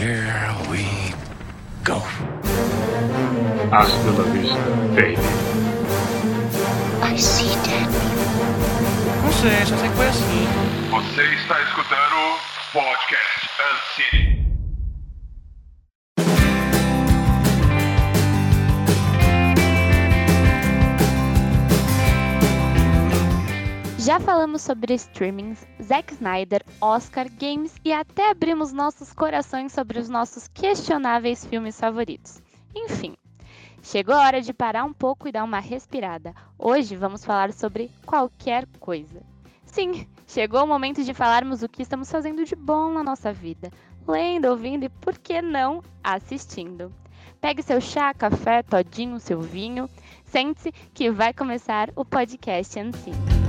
Here we go. Hasta la vista, baby. I see dead people. Não sei, só sei que foi assim. Você está escutando Podcast Uncity. Já falamos sobre streamings, Zack Snyder, Oscar, games e até abrimos nossos corações sobre os nossos questionáveis filmes favoritos. Enfim, chegou a hora de parar um pouco e dar uma respirada. Hoje vamos falar sobre qualquer coisa. Sim, chegou o momento de falarmos o que estamos fazendo de bom na nossa vida, lendo, ouvindo e, por que não, assistindo. Pegue seu chá, café, todinho, seu vinho, sente-se que vai começar o podcast Ancine.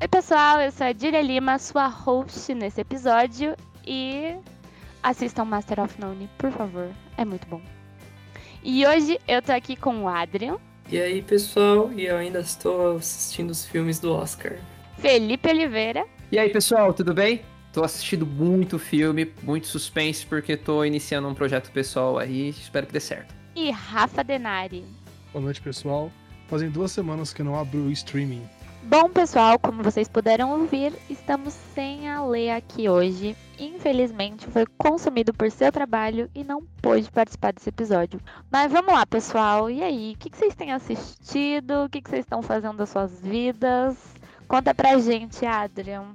Oi, pessoal, eu sou a Dília Lima, sua host nesse episódio e assistam Master of None, por favor, é muito bom. E hoje eu tô aqui com o Adrian, E aí, pessoal, e eu ainda estou assistindo os filmes do Oscar. Felipe Oliveira E aí, pessoal, tudo bem? Tô assistindo muito filme, muito suspense, porque tô iniciando um projeto pessoal aí, espero que dê certo. e Rafa Denari. Boa noite, pessoal. Fazem duas semanas que eu não abro o streaming. Bom, pessoal, como vocês puderam ouvir, estamos sem a Lê aqui hoje. Infelizmente, foi consumido por seu trabalho e não pôde participar desse episódio. Mas vamos lá, pessoal. E aí, o que, que vocês têm assistido? O que, que vocês estão fazendo das suas vidas? Conta pra gente, Adrian.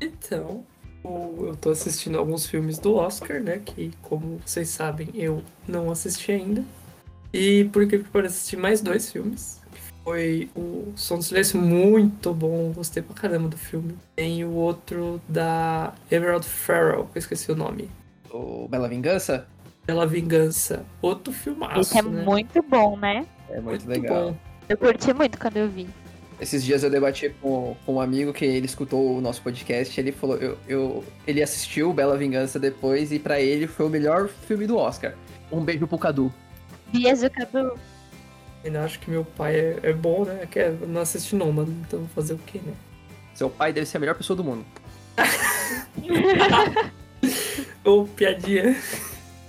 Então, eu tô assistindo alguns filmes do Oscar, né? Que, como vocês sabem, eu não assisti ainda. E por que eu assisti mais dois filmes? Foi o Som do Silêncio, muito bom, gostei pra caramba do filme. Tem o outro da Emerald Farrell, que eu esqueci o nome. O Bela Vingança Pela Vingança. Outro filmaço, Esse é né? muito bom, né? é muito, legal. bom. Eu curti muito quando eu vi. Esses dias eu debati com, com um amigo que ele escutou o nosso podcast, ele falou, eu, eu, ele assistiu Bela Vingança depois e pra ele foi o melhor filme do Oscar. Um beijo pro Cadu. Beijo, Cadu. Ainda acho que meu pai é, é bom, né? Que é, não assisti não, mano. Então fazer o quê, né? Seu pai deve ser a melhor pessoa do mundo. Ô, piadinha.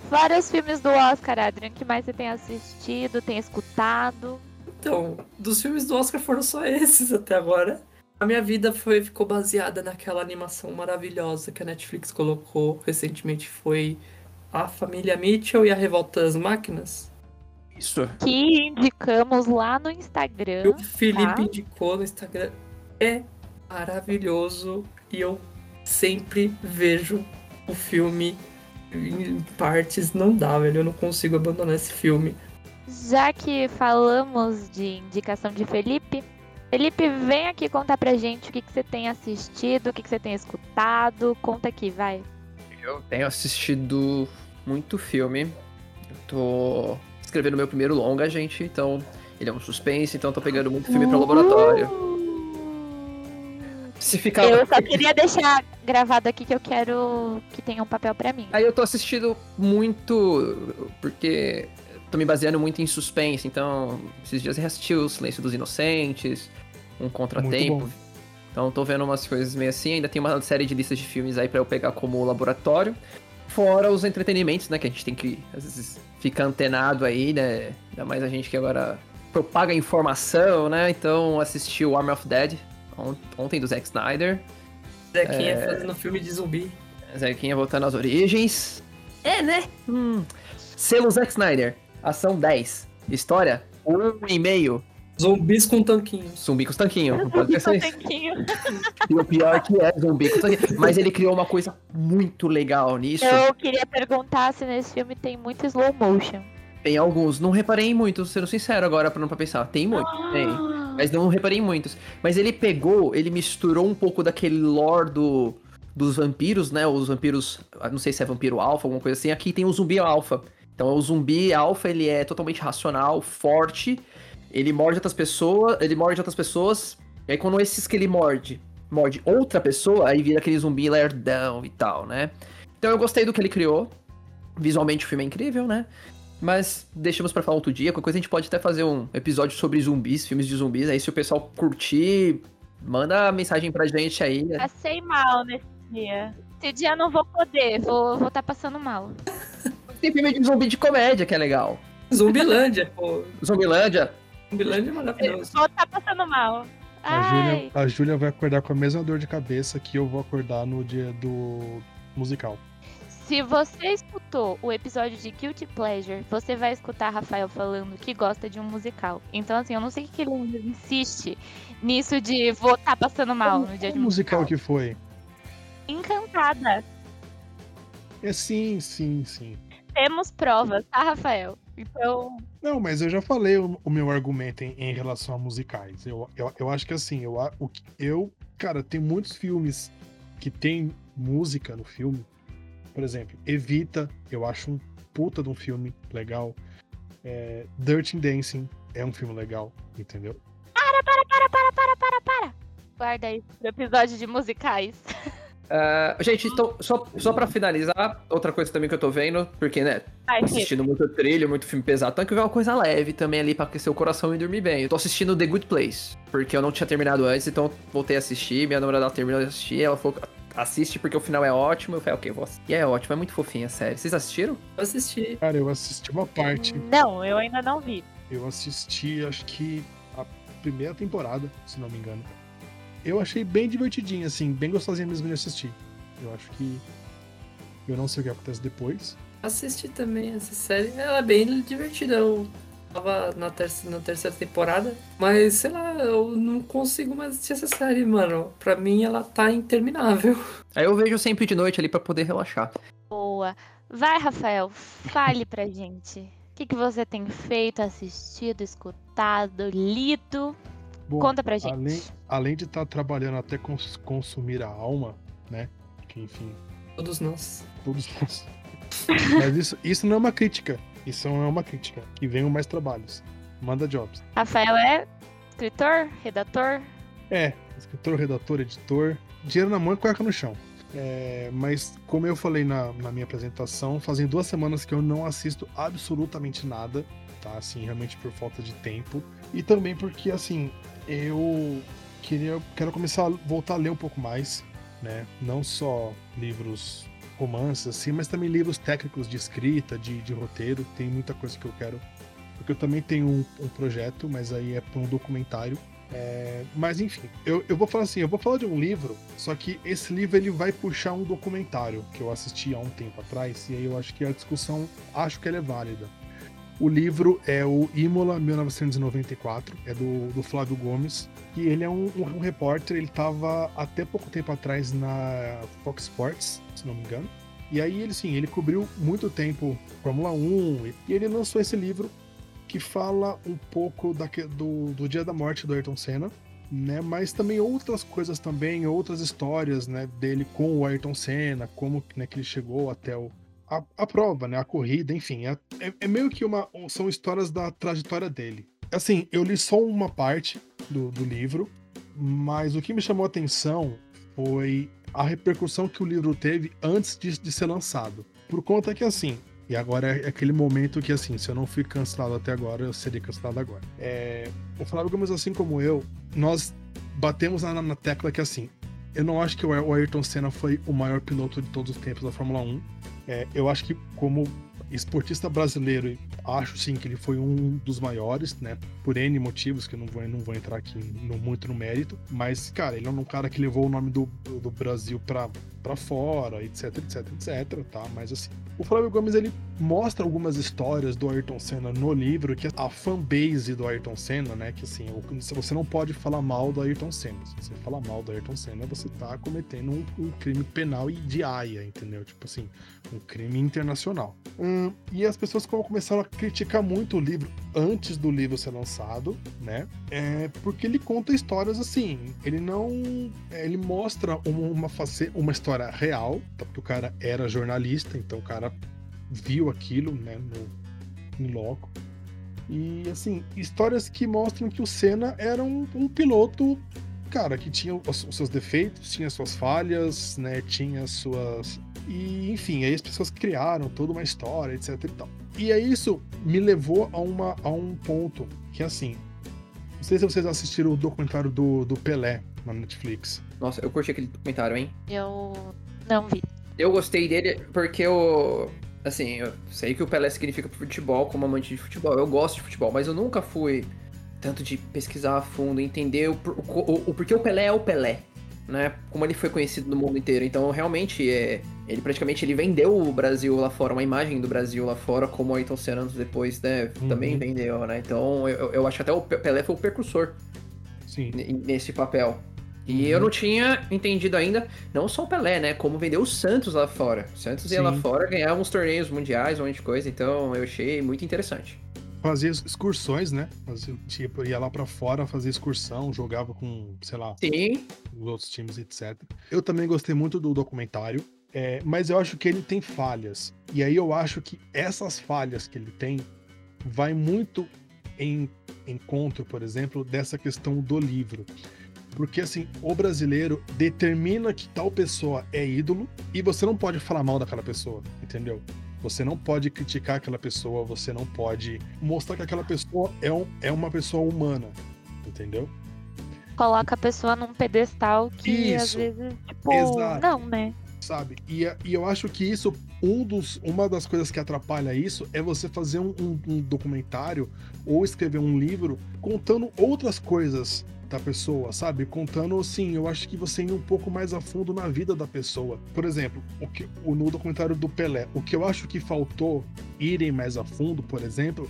Fora os filmes do Oscar, Adrian, que mais você tem assistido, tem escutado? Então, dos filmes do Oscar foram só esses até agora. A minha vida foi, ficou baseada naquela animação maravilhosa que a Netflix colocou recentemente. Foi A Família Mitchell e a Revolta das Máquinas. Isso. Que indicamos lá no Instagram. O Felipe tá. indicou no Instagram. É maravilhoso e eu sempre vejo o filme em partes. Não dá, velho. Eu não consigo abandonar esse filme. Já que falamos de indicação de Felipe, Felipe, vem aqui contar pra gente o que, que você tem assistido, o que, que você tem escutado. Conta aqui, vai. Eu tenho assistido muito filme. Eu tô escrevendo meu primeiro longa, gente, então ele é um suspense, então eu tô pegando muito filme pra laboratório. Se ficar. Eu só queria deixar gravado aqui que eu quero que tenha um papel pra mim. Aí eu tô assistindo muito. Porque tô me baseando muito em suspense, então esses dias eu reassisti O Silêncio dos Inocentes, Um Contratempo. bom. Então tô vendo umas coisas meio assim, ainda tem uma série de listas de filmes aí pra eu pegar como laboratório. Fora os entretenimentos, né? Que a gente tem que, às vezes, ficar antenado aí, né? Ainda mais a gente que agora propaga informação, né? Então assisti o Army of Dead ont- ontem do Zack Snyder. Zequinha fazendo filme de zumbi. Zequinha voltando às origens. É, né? Hum. Selo Zack Snyder. Ação 10. História 1,5. Zumbis com tanquinhos. Zumbi com. Não pode isso. Tanquinho. E o pior que é zumbi com os tanquinhos. Mas ele criou uma coisa muito legal nisso. Eu queria perguntar se nesse filme tem muito slow motion. Tem alguns. Não reparei em muitos, sendo sincero agora, pra não pra pensar. Tem muitos, tem. Mas não reparei em muitos. Mas ele pegou, ele misturou um pouco daquele lore do, dos vampiros, né? Os vampiros, ah, não sei se é vampiro alfa, alguma coisa assim. Aqui tem o zumbi alfa. Então o zumbi alfa, ele é totalmente racional, forte. Ele morde outras pessoas, ele morde outras pessoas. E aí quando esses que ele morde, morde outra pessoa, aí vira aquele zumbi lerdão e tal, né? Então eu gostei do que ele criou. Visualmente o filme é incrível, né? Mas deixamos pra falar outro dia. Qualquer coisa a gente pode até fazer um episódio sobre zumbis, filmes de zumbis. Aí se o pessoal curtir, Manda mensagem pra gente aí. Passei mal nesse dia. Esse dia eu não vou poder, vou estar tá passando mal. Tem filme de zumbi de comédia que é legal. Zumbilândia, pô. Zumbilândia. Zumbilândia é maravilhoso. Vou estar tá passando mal. A Ai, Júlia, a Júlia vai acordar com a mesma dor de cabeça que eu vou acordar no dia do musical. se você escutou o episódio de Guilty Pleasure, você vai escutar Rafael falando que gosta de um musical. Então, assim, eu não sei o que ele insiste nisso de vou estar passando mal no dia de musical musical. que foi? Encantada. É sim, sim, sim. Temos provas, tá, Rafael? Então, Não, mas eu já falei o, o meu argumento em, em relação a musicais. Eu, eu, eu acho que assim, eu, o, eu, cara, tem muitos filmes que tem música no filme. Por exemplo, Evita, eu acho um puta de um filme legal. É, Dirty Dancing é um filme legal, entendeu? para, para, para, para, para, para. Guarda isso pro episódio de musicais. Ah, gente, então, só, só pra finalizar, outra coisa também que eu tô vendo, porque, né, Ai, tô Fih, assistindo muito trilho, muito filme pesado, então que ver uma coisa leve também ali pra aquecer o coração e dormir bem. Eu tô assistindo The Good Place, porque eu não tinha terminado antes, então eu voltei a assistir, minha namorada terminou de assistir, ela falou, assiste porque o final é ótimo, eu falei, ok, vou assistir. E é ótimo, é muito fofinha a série. Vocês assistiram? Eu assisti. Cara, eu assisti uma parte. Não, eu ainda não vi. Eu assisti, acho que a primeira temporada, se não me engano. Eu achei bem divertidinho, assim, bem gostosinho mesmo de assistir. Eu acho que. Eu não sei o que acontece depois. Assisti também essa série. Ela é bem divertida. Eu tava na, terça, na terceira temporada. Mas, sei lá, eu não consigo mais assistir essa série, mano. Pra mim, ela tá interminável. Aí eu vejo sempre de noite ali pra poder relaxar. Boa. Vai, Rafael, fale pra gente. O que, que você tem feito, assistido, escutado, lido? Bom, Conta pra gente. Além, além de estar trabalhando até cons- consumir a alma, né? Que enfim, Todos nós. todos nós. Mas isso, isso não é uma crítica. Isso não é uma crítica. Que venham mais trabalhos. Manda jobs. Rafael é escritor, redator? É, escritor, redator, editor. Dinheiro na mão e cueca no chão. É, mas, como eu falei na, na minha apresentação, fazem duas semanas que eu não assisto absolutamente nada, tá? Assim, realmente por falta de tempo. E também porque, assim, eu queria, quero começar a voltar a ler um pouco mais, né? Não só livros romances, assim, mas também livros técnicos de escrita, de, de roteiro. Tem muita coisa que eu quero. Porque eu também tenho um, um projeto, mas aí é para um documentário. É, mas enfim, eu, eu vou falar assim, eu vou falar de um livro, só que esse livro ele vai puxar um documentário que eu assisti há um tempo atrás, e aí eu acho que a discussão, acho que ela é válida. O livro é o Imola 1994, é do, do Flávio Gomes, e ele é um, um, um repórter, ele estava até pouco tempo atrás na Fox Sports, se não me engano. E aí ele sim, ele cobriu muito tempo Fórmula 1 e ele lançou esse livro que fala um pouco daque- do, do dia da morte do Ayrton Senna, né? Mas também outras coisas também, outras histórias, né? Dele com o Ayrton Senna, como né, que ele chegou até o, a, a prova, né? A corrida, enfim. É, é- é meio que uma. São histórias da trajetória dele. Assim, eu li só uma parte do, do livro, mas o que me chamou a atenção foi a repercussão que o livro teve antes de, de ser lançado. Por conta que, assim, e agora é aquele momento que, assim, se eu não fui cancelado até agora, eu seria cancelado agora. É, o Flávio Gomes, assim como eu, nós batemos na, na tecla que, assim, eu não acho que o Ay- o Ayrton Senna foi o maior piloto de todos os tempos da Fórmula 1. É, eu acho que, como esportista brasileiro, acho sim que ele foi um dos maiores, né? Por N motivos, que eu não vou, não vou entrar aqui no- muito no mérito. Mas, cara, ele é um cara que levou o nome do, do Brasil pra, pra fora, etc, etc, etc, tá? Mas assim, o Flávio Gomes ele mostra algumas histórias do Ayrton Senna no livro, que é a fanbase do Ayrton Senna, né? Que assim, você não pode falar mal do Ayrton Senna. Se você falar mal do Ayrton Senna, você tá cometendo um, um crime penal e de aia, entendeu? Tipo assim, um crime internacional. Hum, e as pessoas começaram a criticar muito o livro antes do livro ser lançado, né? É porque ele conta histórias assim. Ele não. Ele mostra uma, uma, uma história real, tá? porque o cara era jornalista, então o cara viu aquilo, né? No, no loco. E assim, histórias que mostram que o Senna era um, um piloto, cara, que tinha os, os seus defeitos, tinha suas falhas, né? Tinha suas. E enfim, aí as pessoas criaram toda uma história, etc e tal. E aí isso me levou a, uma, a um ponto que assim. Não sei se vocês assistiram o documentário do, do Pelé, na Netflix. Nossa, eu curti aquele documentário, hein? Eu não vi. Eu gostei dele porque eu. Assim, eu sei que o Pelé significa futebol como amante de futebol. Eu gosto de futebol, mas eu nunca fui tanto de pesquisar a fundo, entender o, o, o, o porquê o Pelé é o Pelé, né? Como ele foi conhecido no mundo inteiro. Então, realmente, é, ele praticamente ele vendeu o Brasil lá fora, uma imagem do Brasil lá fora, como o Ayrton Senna anos depois, né? Uhum. Também vendeu, né? Então, eu, eu acho que até o Pelé foi o precursor Sim. nesse papel. E Uhum. eu não tinha entendido ainda, não só o Pelé, né? Como vender o Santos lá fora. O Santos ia lá Sim. fora ganhar uns torneios mundiais, um monte de coisa. Então eu achei muito interessante. Fazia excursões, né? Fazia, tipo, ia lá pra fora fazer excursão, jogava com, sei lá, Sim, os outros times, etc. Eu também gostei muito do documentário, é, mas eu acho que ele tem falhas. E aí eu acho que essas falhas que ele tem vai muito em encontro, por exemplo, dessa questão do livro. Porque assim, o brasileiro determina que tal pessoa é ídolo e você não pode falar mal daquela pessoa, entendeu? Você não pode criticar aquela pessoa, você não pode mostrar que aquela pessoa é, um, é uma pessoa humana, entendeu? Coloca a pessoa num pedestal que às Isso. vezes, tipo, Exato. não, né? sabe? E, e eu acho que isso, um dos, uma das coisas que atrapalha isso é você fazer um, um- um documentário ou escrever um livro contando outras coisas da pessoa, sabe? Contando, assim, eu acho que você ir um pouco mais a fundo na vida da pessoa. Por exemplo, o que, o, no documentário do Pelé, o que eu acho que faltou irem mais a fundo, por exemplo,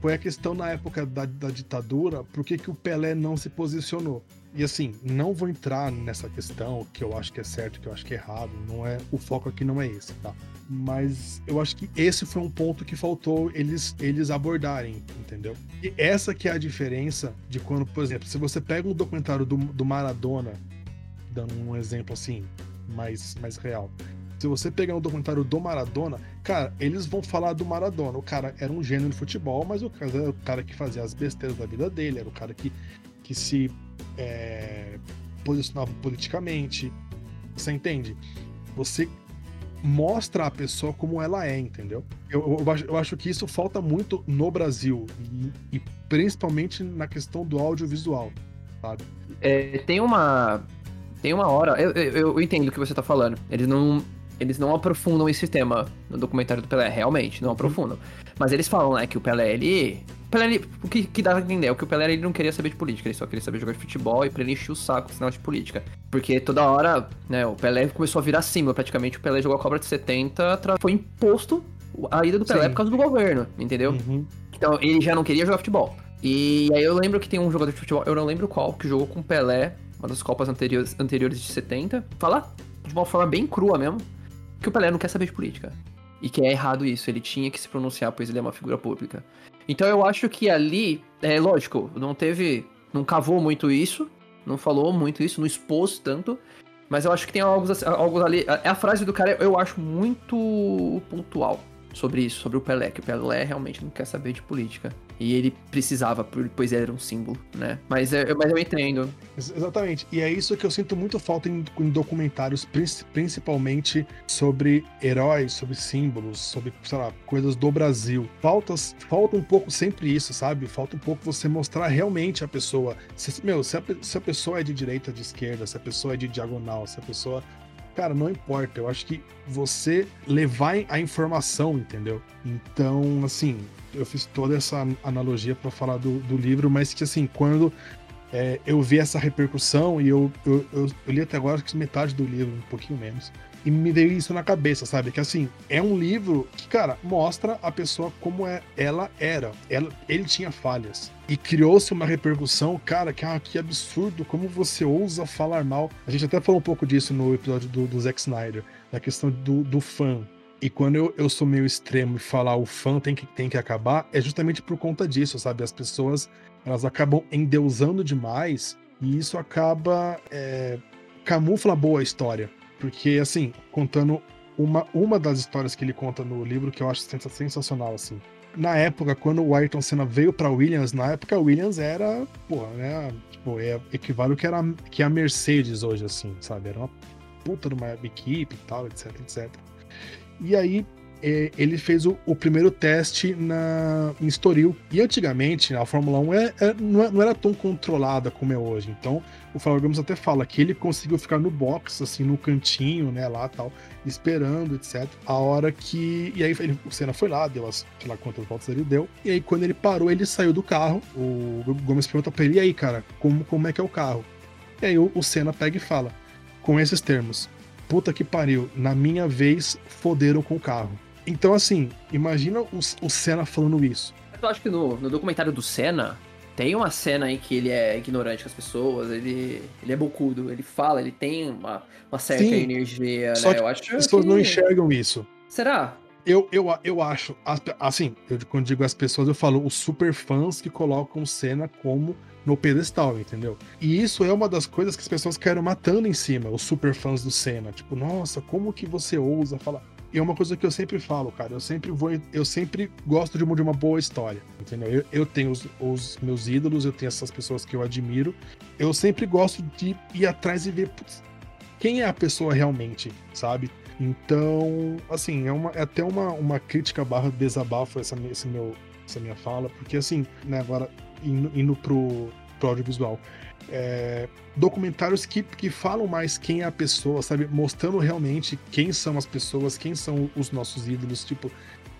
foi a questão na época da, da ditadura, por que, que o Pelé não se posicionou. E assim, não vou entrar nessa questão, que eu acho que é certo, que eu acho que é errado, não é, o foco aqui não é esse, tá? Mas eu acho que esse foi um ponto que faltou eles, eles abordarem, entendeu? E essa que é a diferença de quando, por exemplo, se você pega um documentário do, do Maradona, dando um exemplo assim, mais, mais real. Se você pegar um documentário do Maradona, cara, eles vão falar do Maradona. O cara era um gênio de futebol, mas o cara era o cara que fazia as besteiras da vida dele, era o cara que, que se é, posicionava politicamente. Você entende? Você mostra a pessoa como ela é, entendeu? Eu, eu, acho, eu acho que isso falta muito no Brasil, e, e principalmente na questão do audiovisual, sabe? É, tem uma. Tem uma hora. Eu, eu, eu entendo o que você tá falando. Eles não. Eles não aprofundam esse tema no documentário do Pelé, realmente, não aprofundam. Mas eles falam, né, que o Pelé, ele. O Pelé, ele, o que, que dá a entender é que o Pelé ele não queria saber de política, ele só queria saber jogar de futebol e pra ele encher o saco com sinal de política. Porque toda hora, né, o Pelé começou a virar símbolo, praticamente. O Pelé jogou a cobra de 70, tra- foi imposto a ida do Pelé Sim. por causa do governo, entendeu? Uhum. Então ele já não queria jogar futebol. E aí eu lembro que tem um jogador de futebol, eu não lembro qual, que jogou com o Pelé, uma das Copas anteriores, anteriores de 70. Fala de uma forma bem crua mesmo, que o Pelé não quer saber de política. E que é errado isso, ele tinha que se pronunciar, pois ele é uma figura pública. Então eu acho que ali, é lógico, não teve. Não cavou muito isso, não falou muito isso, não expôs tanto. Mas eu acho que tem algo, algo ali. A, a frase do cara eu acho muito pontual sobre isso, sobre o Pelé, que o Pelé realmente não quer saber de política. E ele precisava, pois era um símbolo, né? Mas, eu- mas eu entendo. Ex- Exatamente. E é isso que eu sinto muito falta em, em documentários, princi- principalmente sobre heróis, sobre símbolos, sobre, sei lá, coisas do Brasil. Falta, falta um pouco sempre isso, sabe? Falta um pouco você mostrar realmente a pessoa. Se, meu, se a, se a pessoa é de direita, de esquerda, se a pessoa é de diagonal, se a pessoa. Cara, não importa. Eu acho que você levar a informação, entendeu? Então, assim, eu fiz toda essa analogia para falar do, do livro, mas que, assim, quando é, eu vi essa repercussão e eu, eu, eu, eu li até agora acho que metade do livro, um pouquinho menos. E me veio isso na cabeça, sabe? Que assim, é um livro que, cara, mostra a pessoa como é, ela era. Ela, ele tinha falhas. E criou-se uma repercussão, cara, que, ah, que absurdo, como você ousa falar mal. A gente até falou um pouco disso no episódio do, do Zack Snyder, da questão do, do fã. E quando eu, eu sou meio extremo e falar o fã tem que, tem que acabar, é justamente por conta disso, sabe? As pessoas elas acabam endeusando demais e isso acaba é, camufla a boa história. Porque, assim, contando uma, uma das histórias que ele conta no livro que eu acho sensa- sensacional, assim. Na época, quando o Ayrton Senna veio pra Williams, na época a Williams era, porra, né? Tipo, é, equivale ao que, era, que é a Mercedes hoje, assim, sabe? Era uma puta de uma equipe e tal, etc, etc. E aí, é, ele fez o, o primeiro teste na, em Estoril. E antigamente, a Fórmula 1 é, é- é- não era tão controlada como é hoje. Então, o Flávio Gomes até fala que ele conseguiu ficar no box, assim, no cantinho, né, lá tal, esperando, etc. A hora que. E aí ele, o Senna foi lá, deu as, sei lá quantas voltas ele deu. E aí, quando ele parou, ele saiu do carro. O Gomes pergunta pra ele: e aí, cara, como, como é que é o carro? E aí o, o Senna pega e fala, com esses termos: puta que pariu, na minha vez, foderam com o carro. Então, assim, imagina o, o Senna falando isso. Eu acho que no, no documentário do Senna, tem uma cena em que ele é ignorante com as pessoas, ele, ele é bocudo, ele fala, ele tem uma, uma certa Sim, energia, Só né? que Eu as acho pessoas que... não enxergam isso. Será? Eu, eu, eu acho, as- assim, eu, quando digo as pessoas, eu falo os super fãs que colocam Senna como no pedestal, entendeu? E isso é uma das coisas que as pessoas querem matando em cima, os super fãs do Senna. Tipo, nossa, como que você ousa falar? E é uma coisa que eu sempre falo, cara. Eu sempre vou. Eu sempre gosto de uma, de uma boa história. Entendeu? Eu, eu tenho os, os meus ídolos, eu tenho essas pessoas que eu admiro. Eu sempre gosto de ir atrás e ver putz, quem é a pessoa realmente, sabe? Então, assim, é, uma, é até uma, uma crítica barra desabafo essa, esse meu, essa minha fala, porque assim, né, agora indo, indo pro, pro audiovisual. É, documentários que, que falam mais quem é a pessoa, sabe? Mostrando realmente quem são as pessoas, quem são os nossos ídolos. Tipo,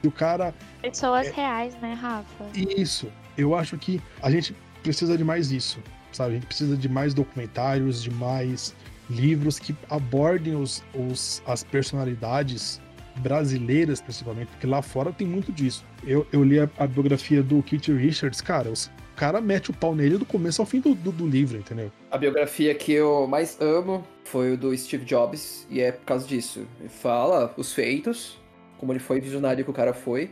o cara. Pessoas reais, né, Rafa? Isso. Eu acho que a gente precisa de mais isso, sabe? A gente precisa de mais documentários, de mais livros que abordem os, os, as personalidades brasileiras, principalmente, porque lá fora tem muito disso. Eu, eu li a, a biografia do Keith Richards, cara, os, cara mete o pau nele do começo ao fim do, do, do livro, entendeu? A biografia que eu mais amo foi o do Steve Jobs, e é por causa disso. Ele fala os feitos, como ele foi visionário que o cara foi,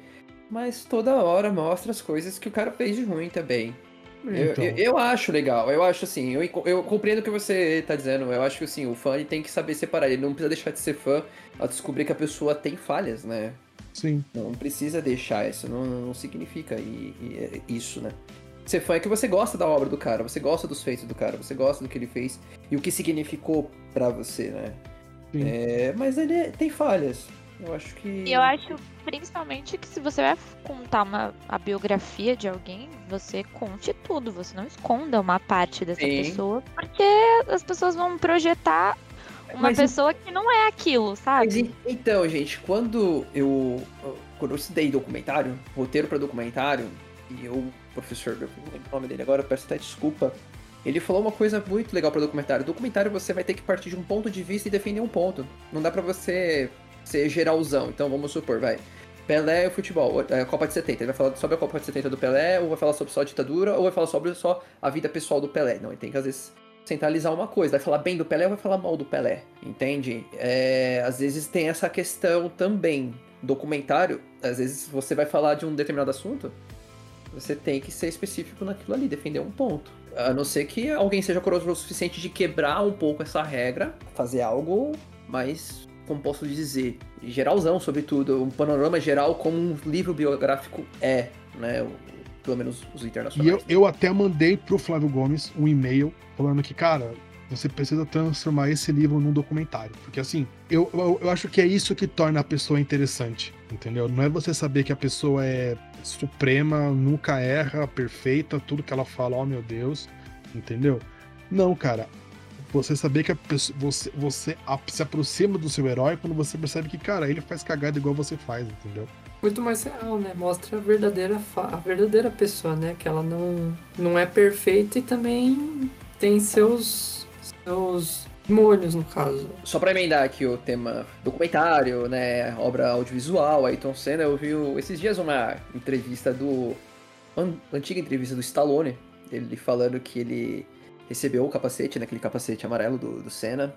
mas toda hora mostra as coisas que o cara fez de ruim também. Eu- Então, Eu, eu acho legal, eu acho assim, eu, eu compreendo o que você tá dizendo, eu acho que assim, o fã ele tem que saber separar, ele não precisa deixar de ser fã ao descobrir que a pessoa tem falhas, né? sim. Não precisa deixar isso, não, não significa isso, né? Ser fã é que você gosta da obra do cara, você gosta dos feitos do cara, você gosta do que ele fez e o que significou pra você, né? Sim. É, mas ele é- tem falhas. Eu acho que. E eu acho, principalmente, que se você vai contar uma, a biografia de alguém, você conte tudo, você não esconda uma parte dessa Sim. pessoa, porque as pessoas vão projetar uma Mas- pessoa que não é aquilo, Mas, sabe? en- então, gente, quando eu. Quando eu estudei documentário, roteiro pra documentário, e eu, professor, eu não lembro o nome dele agora, peço até desculpa. Ele falou uma coisa muito legal pra documentário. Documentário você vai ter que partir de um ponto de vista e defender um ponto. Não dá pra você ser geralzão. Então vamos supor, vai. Pelé e o futebol, a Copa de 70. Ele vai falar sobre a Copa de 70 do Pelé, ou vai falar sobre só a ditadura, ou vai falar sobre só a vida pessoal do Pelé. Não, ele tem que às vezes centralizar uma coisa. Vai falar bem do Pelé ou vai falar mal do Pelé? Entende? É, às vezes tem essa questão também. Documentário, às vezes você vai falar de um determinado assunto, você tem que ser específico naquilo ali, defender um ponto. A não ser que alguém seja corajoso o suficiente de quebrar um pouco essa regra, fazer algo mais, como posso dizer, geralzão sobre tudo, um panorama geral como um livro biográfico é, né? Pelo menos os E internacionais. eu, eu até mandei pro Flávio Gomes um e-mail falando que, cara, você precisa transformar esse livro num documentário. Porque assim, eu, eu, eu acho que é isso que torna a pessoa interessante, entendeu? Não é você saber que a pessoa é suprema, nunca erra, perfeita, tudo que ela fala, oh meu Deus, entendeu? Não, cara. Você saber que a pessoa, você, você se aproxima do seu herói quando você percebe que, cara, ele faz cagada igual você faz, entendeu? Muito mais real, né? Mostra a verdadeira, a verdadeira pessoa, né? Que ela não, não é perfeita e também tem seus, seus molhos, no caso. Só pra emendar aqui o tema documentário, né, obra audiovisual, Ayrton Senna, eu vi esses dias uma entrevista do... an- antiga entrevista do Stallone, ele falando que ele recebeu o capacete, né, aquele capacete amarelo do, do Senna,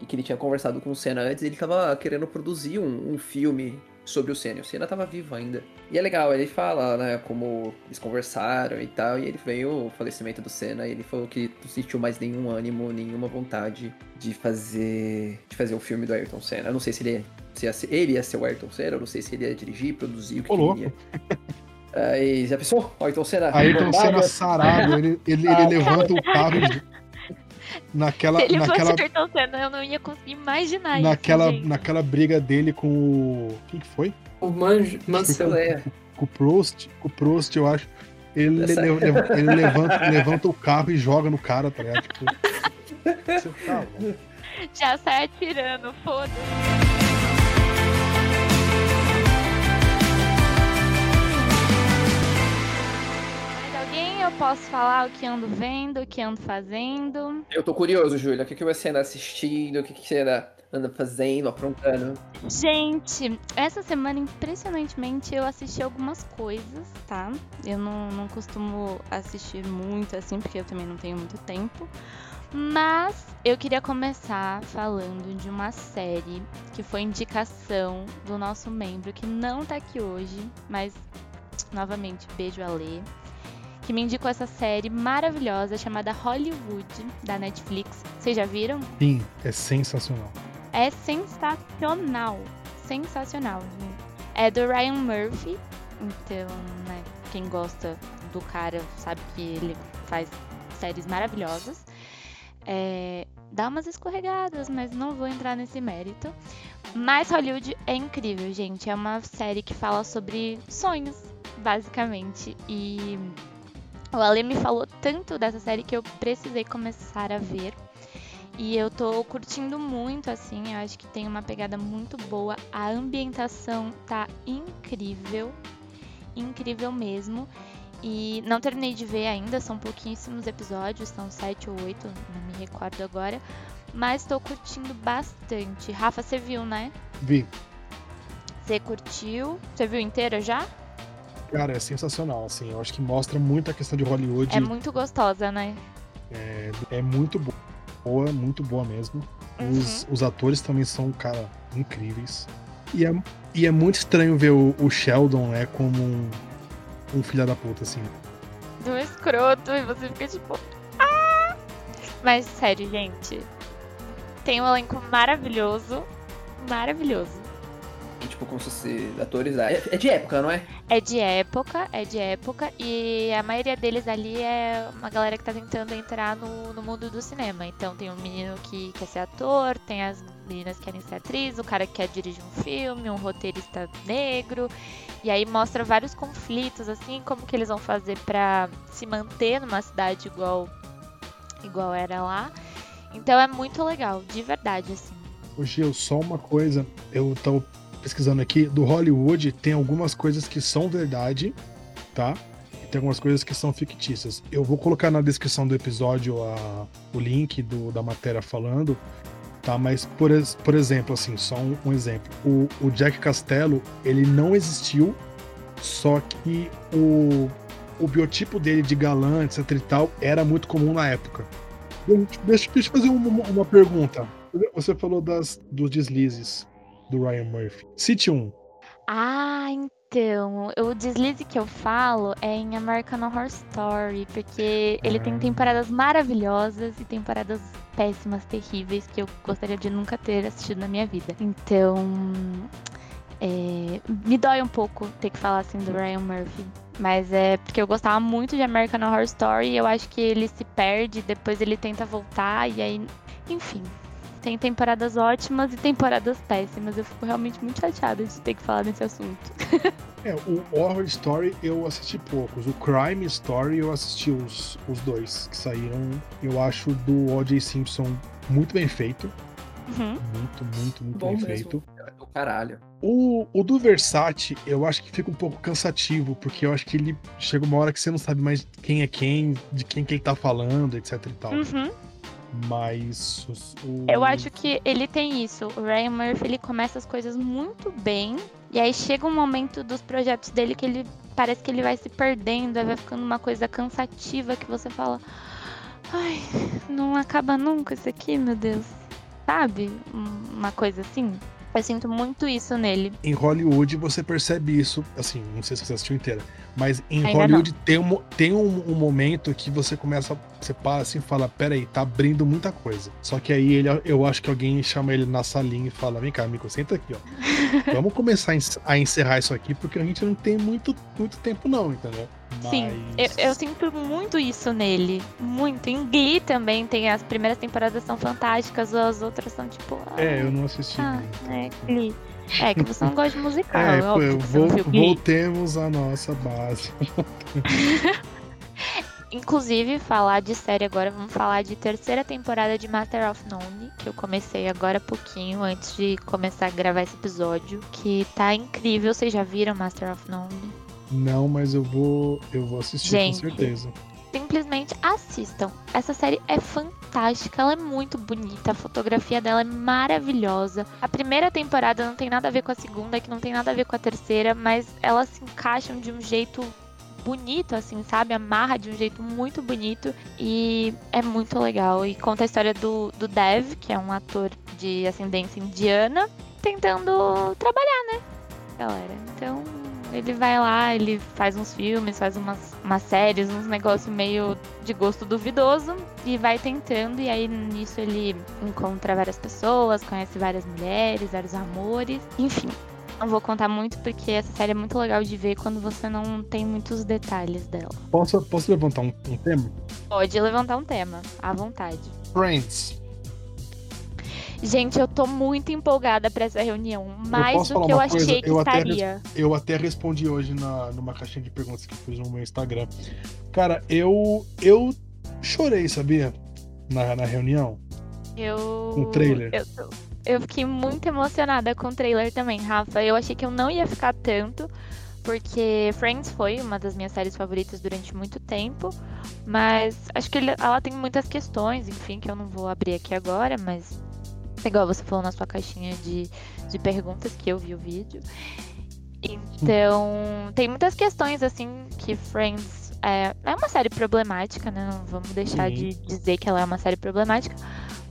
e que ele tinha conversado com o Senna antes, e ele tava querendo produzir um, um filme sobre o Senna, e o Senna tava vivo ainda. E é legal, ele fala, né, como eles conversaram e tal, e ele veio o falecimento do Senna, e ele falou que não sentiu mais nenhum ânimo, nenhuma vontade de fazer de fazer o filme do Ayrton Senna. Eu não sei se ele ia, se ia ser, ele ia ser o Ayrton Senna, eu não sei se ele ia dirigir, produzir, o que Ô, ele ia. Aí, já pensou? O Ayrton Senna. Ayrton Senna sarado, ele, ele, ele levanta o carro de- naquela, Se ele naquela, fosse Ayrton Senna, eu não ia conseguir imaginar naquela, isso, gente. naquela briga dele com o. Quem que foi? O Manj, Mansell. Pelé. Com o Prost. Com o Prost, eu acho. Ele, Essa- le- le- ele levanta, levanta o carro e joga no cara, tá ligado? Tipo, você tá. Já sai atirando, foda-se. Posso falar o que ando vendo, o que ando fazendo? Eu tô curioso, Júlia. O que, que você anda assistindo? O que, que você anda, anda fazendo, aprontando? Gente, essa semana, impressionantemente, eu assisti algumas coisas, tá? Eu não, não costumo assistir muito assim, porque eu também não tenho muito tempo. Mas eu queria começar falando de uma série que foi indicação do nosso membro, que não tá aqui hoje, mas novamente, beijo a Lê. Que me indicou essa série maravilhosa chamada Hollywood, da Netflix. Vocês já viram? Sim, é sensacional. É sensacional. Sensacional, gente. É do Ryan Murphy. Então, né, quem gosta do cara sabe que ele faz séries maravilhosas. É, dá umas escorregadas, mas não vou entrar nesse mérito. Mas Hollywood é incrível, gente. É uma série que fala sobre sonhos, basicamente. E o Ale me falou tanto dessa série que eu precisei começar a ver. E eu tô curtindo muito, assim, eu acho que tem uma pegada muito boa. A ambientação tá incrível, incrível mesmo. E não terminei de ver ainda, são pouquíssimos episódios, são sete ou oito, não me recordo agora. Mas tô curtindo bastante. Rafa, você viu, né? Vi, Você curtiu? Você viu inteira já? Cara, é sensacional, assim. Eu acho que mostra muito a questão de Hollywood. É muito gostosa, né? É, é muito boa, muito boa mesmo. Os, os atores também são, cara, incríveis. E é, e é muito estranho ver o, o Sheldon, né, como um, um filho da puta, assim. do escroto e você fica tipo. Ah! Mas sério, gente. Tem um elenco maravilhoso. Maravilhoso. Tipo, como se fosse atores. da- É é de época, não é? É de época, é de época. E a maioria deles ali é uma galera que tá tentando entrar no, no mundo do cinema. Então tem um menino que quer ser ator, tem as meninas que querem ser atriz, o cara que quer dirigir um filme, um roteirista negro. E aí mostra vários conflitos, assim, como que eles vão fazer pra se manter numa cidade igual, igual era lá. Então é muito legal, de verdade, assim. Ô Gil, só uma coisa, eu tô pesquisando aqui, do Hollywood tem algumas coisas que são verdade, tá? E tem algumas coisas que são fictícias. Eu vou colocar na descrição do episódio a- o link do- da matéria falando, tá? Mas, por, por exemplo, assim, só um, um exemplo. O, o Jack Castello, ele não existiu, só que o, o biotipo dele de galã, etc e tal, era muito comum na época. Deixa, deixa eu fazer uma, uma pergunta. Você falou das, dos deslizes do Ryan Murphy. Cite um. Ah, então, o deslize que eu falo é em American Horror Story, porque ele tem Ah. temporadas maravilhosas e temporadas péssimas, terríveis, que eu gostaria de nunca ter assistido na minha vida. Então, é, me dói um pouco ter que falar assim do Ryan Murphy. Mas é porque eu gostava muito de American Horror Story e eu acho que ele se perde, depois ele tenta voltar e aí. Enfim. Tem temporadas ótimas e temporadas péssimas. Eu fico realmente muito chateada de ter que falar desse assunto. É, o Horror Story eu assisti poucos. O Crime Story eu assisti os, os dois que saíram. Eu acho do O.J. Simpson muito bem feito. Uhum. Muito, muito, muito Bom bem mesmo. feito. É do caralho. O, o do Versace, eu acho que fica um pouco cansativo, porque eu acho que ele chega uma hora que você não sabe mais quem é quem, de quem que ele tá falando, etc e tal. Uhum. Mas o, Eu acho que ele tem isso. O Ryan Murphy ele começa as coisas muito bem. E aí chega um momento dos projetos dele que ele parece que ele vai se perdendo, vai ficando uma coisa cansativa que você fala. Ai, não acaba nunca isso aqui, meu Deus. Sabe? Um- Uma coisa assim. Eu sinto muito isso nele. em Hollywood você percebe isso, assim, não sei se você assistiu inteira, mas em Ainda Hollywood tem, um, tem um, um momento que você começa, você para assim e fala, peraí, tá abrindo muita coisa. Só que aí ele, eu acho que alguém chama ele na salinha e fala, vem cá, amigo, senta aqui, ó. Vamos começar a encerrar isso aqui, porque a gente não tem muito, muito tempo não, entendeu? Sim, eu, Mas- eu sinto muito isso nele. Muito. Em Glee também tem as primeiras temporadas são fantásticas, as outras são tipo. ah, É, eu não assisti. Ah, Glee. é, Glee. É, que você não gosta de musical, É, é, pô, eu vou, voltemos à nossa base. Inclusive, falar de série agora, vamos falar de terceira temporada de Master of None, que eu comecei agora há pouquinho, antes de começar a gravar esse episódio, que tá incrível. Vocês já viram Master of None? Não, mas eu vou, eu vou assistir Gente. com certeza. simplesmente assistam. Essa série é fantástica, ela é muito bonita, a fotografia dela é maravilhosa. A primeira temporada não tem nada a ver com a segunda, que não tem nada a ver com a terceira, mas elas se encaixam de um jeito bonito, assim, sabe? Amarra de um jeito muito bonito e é muito legal. E conta a história do, do Dev, que é um ator de ascendência indiana, tentando trabalhar, né, galera? Então, ele vai lá, ele faz uns filmes, faz umas, umas séries, uns negócios meio de gosto duvidoso e vai tentando. E aí nisso ele encontra várias pessoas, conhece várias mulheres, vários amores, enfim. Não vou contar muito porque essa série é muito legal de ver quando você não tem muitos detalhes dela. Posso, posso levantar um, um tema? Pode levantar um tema, à vontade. Friends. Gente, eu tô muito empolgada pra essa reunião, mais do que eu coisa? achei que Eu até estaria. Eu até respondi hoje na, numa caixinha de perguntas que fiz no meu Instagram. Cara, eu eu chorei, sabia? Na, na reunião. Eu. Com o trailer. Eu, eu fiquei muito emocionada com o trailer também, Rafa. Eu achei que eu não ia ficar tanto, porque Friends foi uma das minhas séries favoritas durante muito tempo. Mas acho que ela tem muitas questões, enfim, que eu não vou abrir aqui agora, mas. Igual você falou na sua caixinha de, de perguntas que eu vi o vídeo. Então, tem muitas questões, assim, que Friends é, é uma série problemática, né? Não vamos deixar Sim. de dizer que ela é uma série problemática,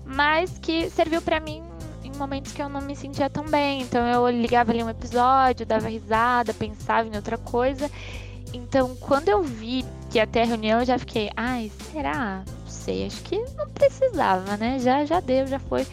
mas que serviu pra mim em momentos que eu não me sentia tão bem. Então, eu ligava ali um episódio, dava risada, pensava em outra coisa. Então, quando eu vi que ia ter a reunião, eu já fiquei, ai, será? Não sei, acho que não precisava, né? Já, já deu, já foi.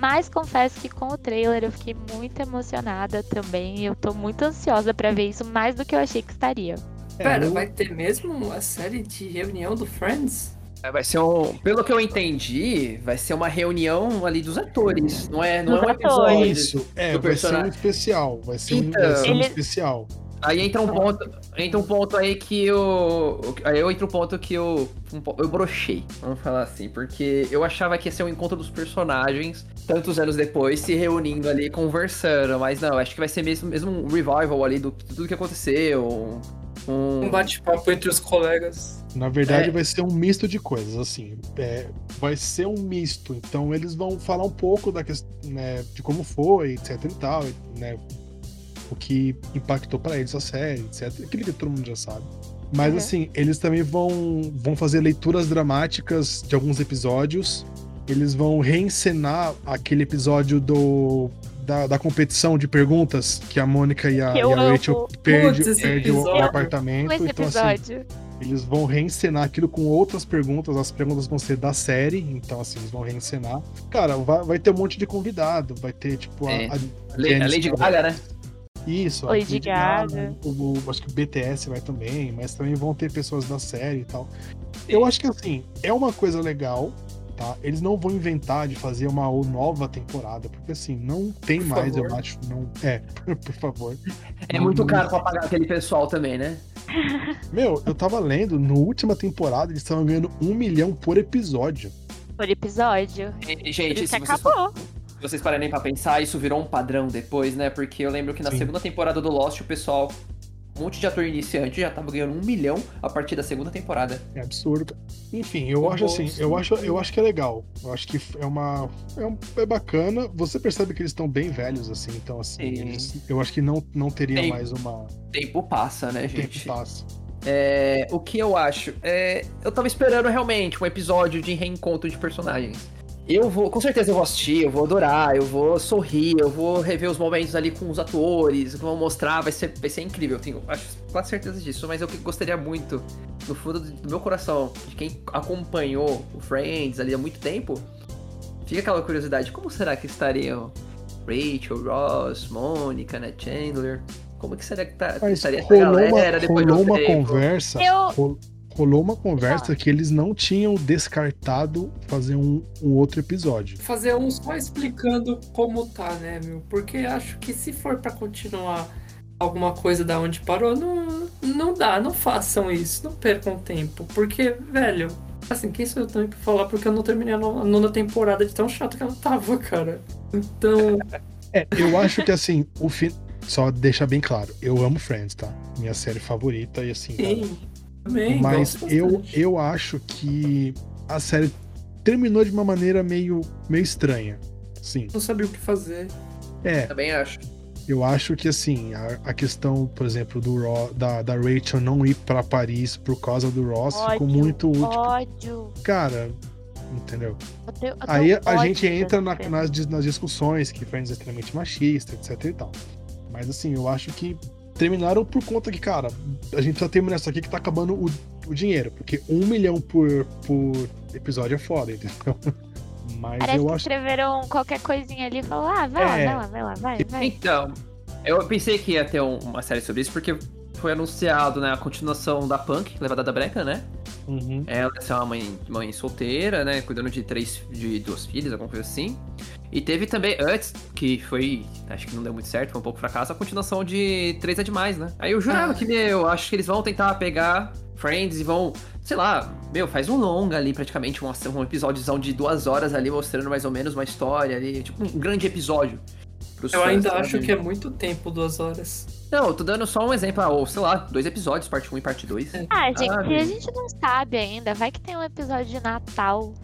Mas confesso que com o trailer eu fiquei muito emocionada também. E eu tô muito ansiosa pra ver isso mais do que eu achei que estaria. É, Pera, eu- vai ter mesmo a série de reunião do Friends? É, Vai ser um. Pelo que eu entendi, vai ser uma reunião ali dos atores. Não é, não é um episódio. Isso, é, vai ser um especial. Vai ser um, Então. vai ser um Ele- especial. Aí entra um ponto. Entra um ponto aí que eu. Aí eu entro um ponto que eu. um eu brochei, vamos falar assim. Porque eu achava que ia ser um encontro dos personagens, tantos anos depois, se reunindo ali, conversando. Mas não, acho que vai ser mesmo, mesmo um revival ali do tudo que aconteceu. Um. Um bate-papo entre os colegas. Na verdade, É. vai ser um misto de coisas, assim. É, vai ser um misto. Então, eles vão falar um pouco da questão, né, de como foi, etc e tal, né? O que impactou pra eles a série, etc. Aquilo que todo mundo já sabe. Mas, Uhum. assim, eles também vão, vão fazer leituras dramáticas de alguns episódios. Eles vão reencenar aquele episódio do. Da, da competição de perguntas que a Mônica e a, e a. Rachel perdem perde o, o apartamento. Esse Então, assim, episódio. eles vão reencenar aquilo com outras perguntas. As perguntas vão ser da série, então assim, eles vão reencenar. Cara, vai, vai ter um monte de convidado. Vai ter, tipo, a, É. a, A a Lady. Gaga, né? Isso, a Lady Gaga. O, o- acho que o BTS vai também, mas também vão ter pessoas da série e tal. Eu acho que assim, é uma coisa legal, tá? Eles não vão inventar de fazer uma nova temporada, porque assim, não tem Por mais, eu favor. acho. Não, é, por favor. É muito caro pra pagar aquele pessoal também, né? Meu, eu tava lendo, no última temporada eles estavam ganhando um milhão por episódio. Por episódio. E- Por Gente, isso acabou. Se vocês pararem pra pensar, isso virou um padrão depois, né? Porque eu lembro que na Sim. segunda temporada do Lost, o pessoal, um monte de ator iniciante já tava ganhando um milhão a partir da segunda temporada. É absurdo. Enfim, eu O acho assim, eu acho, eu acho que é legal. Eu acho que é uma. É, um- é bacana. Você percebe que eles estão bem velhos, assim, então assim, Sim. eles- eu acho que não, não teria Tem- mais uma. Tempo passa, né, o tempo gente? passa. É, o que eu acho? É, eu tava esperando realmente um episódio de reencontro de personagens. Eu vou, com certeza eu vou assistir, eu vou adorar, eu vou sorrir, eu vou rever os momentos ali com os atores, vão mostrar, vai ser, vai ser incrível, eu tenho acho, quase certeza disso, mas eu que gostaria muito, no fundo do, meu coração, de quem acompanhou o Friends ali há muito tempo, fica aquela curiosidade, como será que estariam Rachel, Ross, Mônica, né, Chandler? Como que será que tá, estaria essa rolou uma, galera depois rolou do uma tempo? conversa. Eu- rol- Rolou uma conversa que eles não tinham descartado fazer um, um outro episódio. Fazer um só explicando como tá, né, meu? Porque acho que se for pra continuar alguma coisa da onde parou, não, não dá, não façam isso, não percam tempo. Porque, velho, assim, quem sou eu também pra falar porque eu não terminei a no- a nona temporada de tão chato que ela tava, cara. Então, É, eu acho que assim, o fim. Só deixar bem claro, eu amo Friends, tá? Minha série favorita e assim. cara, sim, também. Mas eu, eu acho que a série terminou de uma maneira meio, meio estranha. Sim. não sabia o que fazer. É, Também acho. eu acho que assim, a, a questão, por exemplo, do Ro- da, da Rachel não ir pra Paris por causa do Ross ficou Ódio, muito. tipo, Ódio. cara, entendeu? Eu tenho- eu Aí a ódio gente entra na- nas, nas discussões que Friends é extremamente machista, etc e tal. Mas assim, eu acho que terminaram por conta que, cara, a gente precisa terminar isso aqui que tá acabando o, o dinheiro. Porque um milhão por, por episódio é foda, entendeu? Mas Parece eu que acho escreveram qualquer coisinha ali e falaram, ah, vai lá, É. vai lá, vai lá, vai, vai. Então, eu pensei que ia ter um- uma série sobre isso, porque foi anunciado, né, a continuação da Punk, Levada da Breca, né? Uhum. Ela é uma mãe, mãe solteira, né? Cuidando de três, de duas filhas, alguma coisa assim. E teve também, antes, que foi, acho que não deu muito certo, foi um pouco fracasso, a continuação de Três é Demais, né? Aí eu jurava Ah. que, meu, acho que eles vão tentar pegar Friends e vão, sei lá, meu, faz um longa ali, praticamente, um, um episódiozão de duas horas ali, mostrando mais ou menos uma história ali, tipo um grande episódio. pros Eu fãs, ainda sabe? acho que é muito tempo, duas horas. Não, eu tô dando só um exemplo, ah, ou sei lá, dois episódios, parte 1 e parte 2. É. Ah, gente, Ah, a gente não sabe ainda. Vai que tem um episódio de Natal.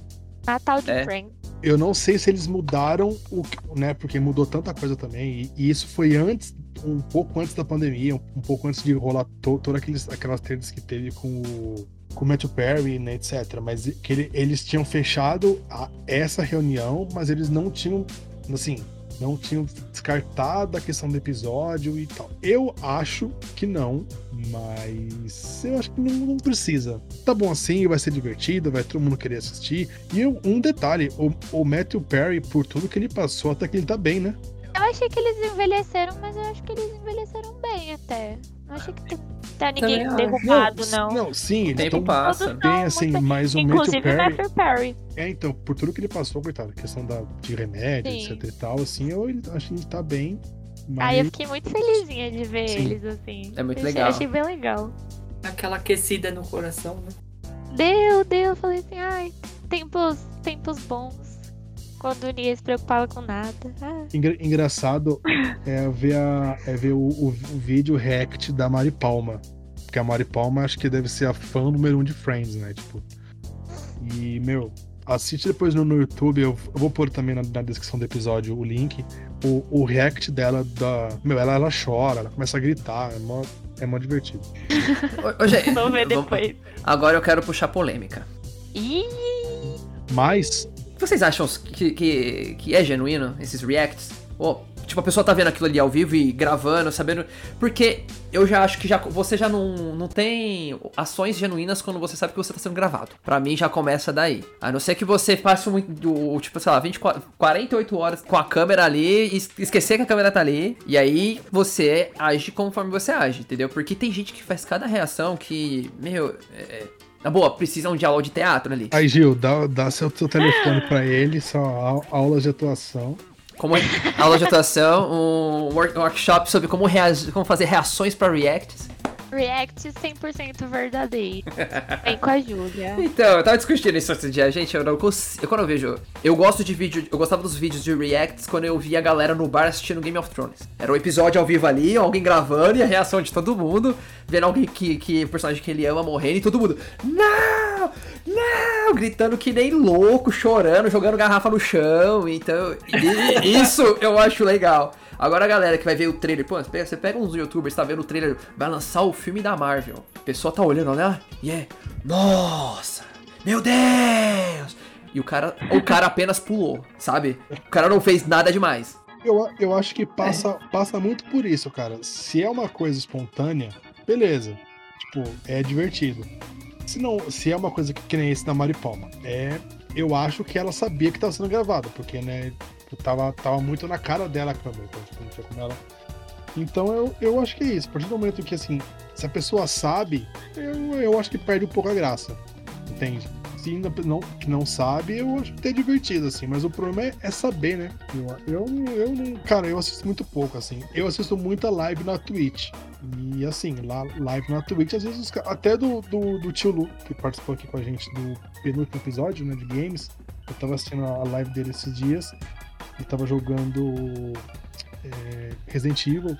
Natal de É. Friends. Eu não sei se eles mudaram o né? Porque mudou tanta coisa também. E, e isso foi antes, um pouco antes da pandemia, um, um pouco antes de rolar to, todas aquelas tretas que teve com o, com o Matthew Perry, né, etc. Mas que ele- eles tinham fechado a- essa reunião, mas eles não tinham, assim, não tinham descartado a questão do episódio e tal. Eu acho que não, mas eu acho que não, não precisa. Tá bom assim, vai ser divertido, vai todo mundo querer assistir. E eu- um detalhe, o, o Matthew Perry, por tudo que ele passou, até que ele tá bem, né? Eu achei que eles envelheceram, mas eu acho que eles envelheceram bem até. Não achei que tem- tá ninguém Também derrubado, não. Não, sim, O eles tempo passa. Bem tão assim, muito- mas o Inclusive Matthew Perry. Matthew Perry. É, então, por tudo que ele passou, coitado, questão da, de remédio, Sim. etc e tal, assim, eu acho que ele tá bem. Mas Aí eu fiquei muito felizinha de ver Sim. eles assim. É muito Achei- legal. Achei bem legal. Aquela aquecida no coração, né? Deu, deu. Eu falei assim, ai, tempos, tempos bons. Quando ninguém se preocupava com nada. Ah, engra- engraçado é ver, a, é ver o, o, o vídeo react da Mari Palma. Porque a Mari Palma acho que deve ser a fã número um de Friends, né? Tipo. E, meu, assiste depois no, no YouTube, eu, eu vou pôr também na, na descrição do episódio o link. O, o react dela da. Meu, ela, ela chora, ela começa a gritar, é mó, é mó divertido. Ô, gente, vou ver vamos- depois. Agora eu quero puxar polêmica. Ih, Mas, Vocês acham que, que, que é genuíno esses reacts? Ou, tipo, a pessoa tá vendo aquilo ali ao vivo e gravando, sabendo. Porque eu já acho que já, você já não, não tem ações genuínas quando você sabe que você tá sendo gravado. Pra mim já começa daí. A não ser que você passe muito, tipo, sei lá, 24, 48 horas com a câmera ali es- esquecer que a câmera tá ali. E aí você age conforme você age, entendeu? Porque tem gente que faz cada reação que, meu. É, na boa, precisam de aula de teatro ali. aí, Gil, dá, dá seu, seu telefone pra ele, só au- aulas de atuação. como aula de atuação, um work- workshop sobre como, como fazer reações para reacts. React 100% verdadeiro. Vem com a Júlia. Então, eu tava discutindo isso outro dia, gente, eu não consigo, quando eu vejo, eu gosto de vídeo, eu gostava dos vídeos de reacts quando eu via a galera no bar assistindo Game of Thrones. Era um episódio ao vivo ali, alguém gravando e a reação de todo mundo, vendo alguém que, que personagem que ele ama morrendo e todo mundo, não, não, gritando que nem louco, chorando, jogando garrafa no chão, então, isso eu acho legal. Agora a galera que vai ver o trailer, pô, você pega, uns youtubers, tá vendo o trailer, vai lançar o filme da Marvel. A pessoa tá olhando lá e é, nossa, meu Deus! E o cara, o cara apenas pulou, sabe? O cara não fez nada demais. Eu, eu acho que passa, passa muito por isso, cara. Se é uma coisa espontânea, beleza. Tipo, é divertido. Se não, se é uma coisa que, que nem esse da Mari Palma, é. Eu acho que ela sabia que tava sendo gravado, porque, né, tipo, tava, tava muito na cara dela a câmera, então, tipo, não tinha como ela Então eu, eu acho que é isso. A partir do momento que, assim, se a pessoa sabe, eu, eu acho que perde um pouco a graça. Entende? Se ainda não, que não sabe, eu acho que é divertido, assim. Mas o problema é, é saber, né? Eu, eu, eu não. Cara, eu assisto muito pouco, assim. Eu assisto muita live na Twitch. E assim, lá, live na Twitch, às vezes até do, do, do tio Lu, que participou aqui com a gente do penúltimo episódio, né, de games. Eu tava assistindo a live dele esses dias e tava jogando é, Resident Evil.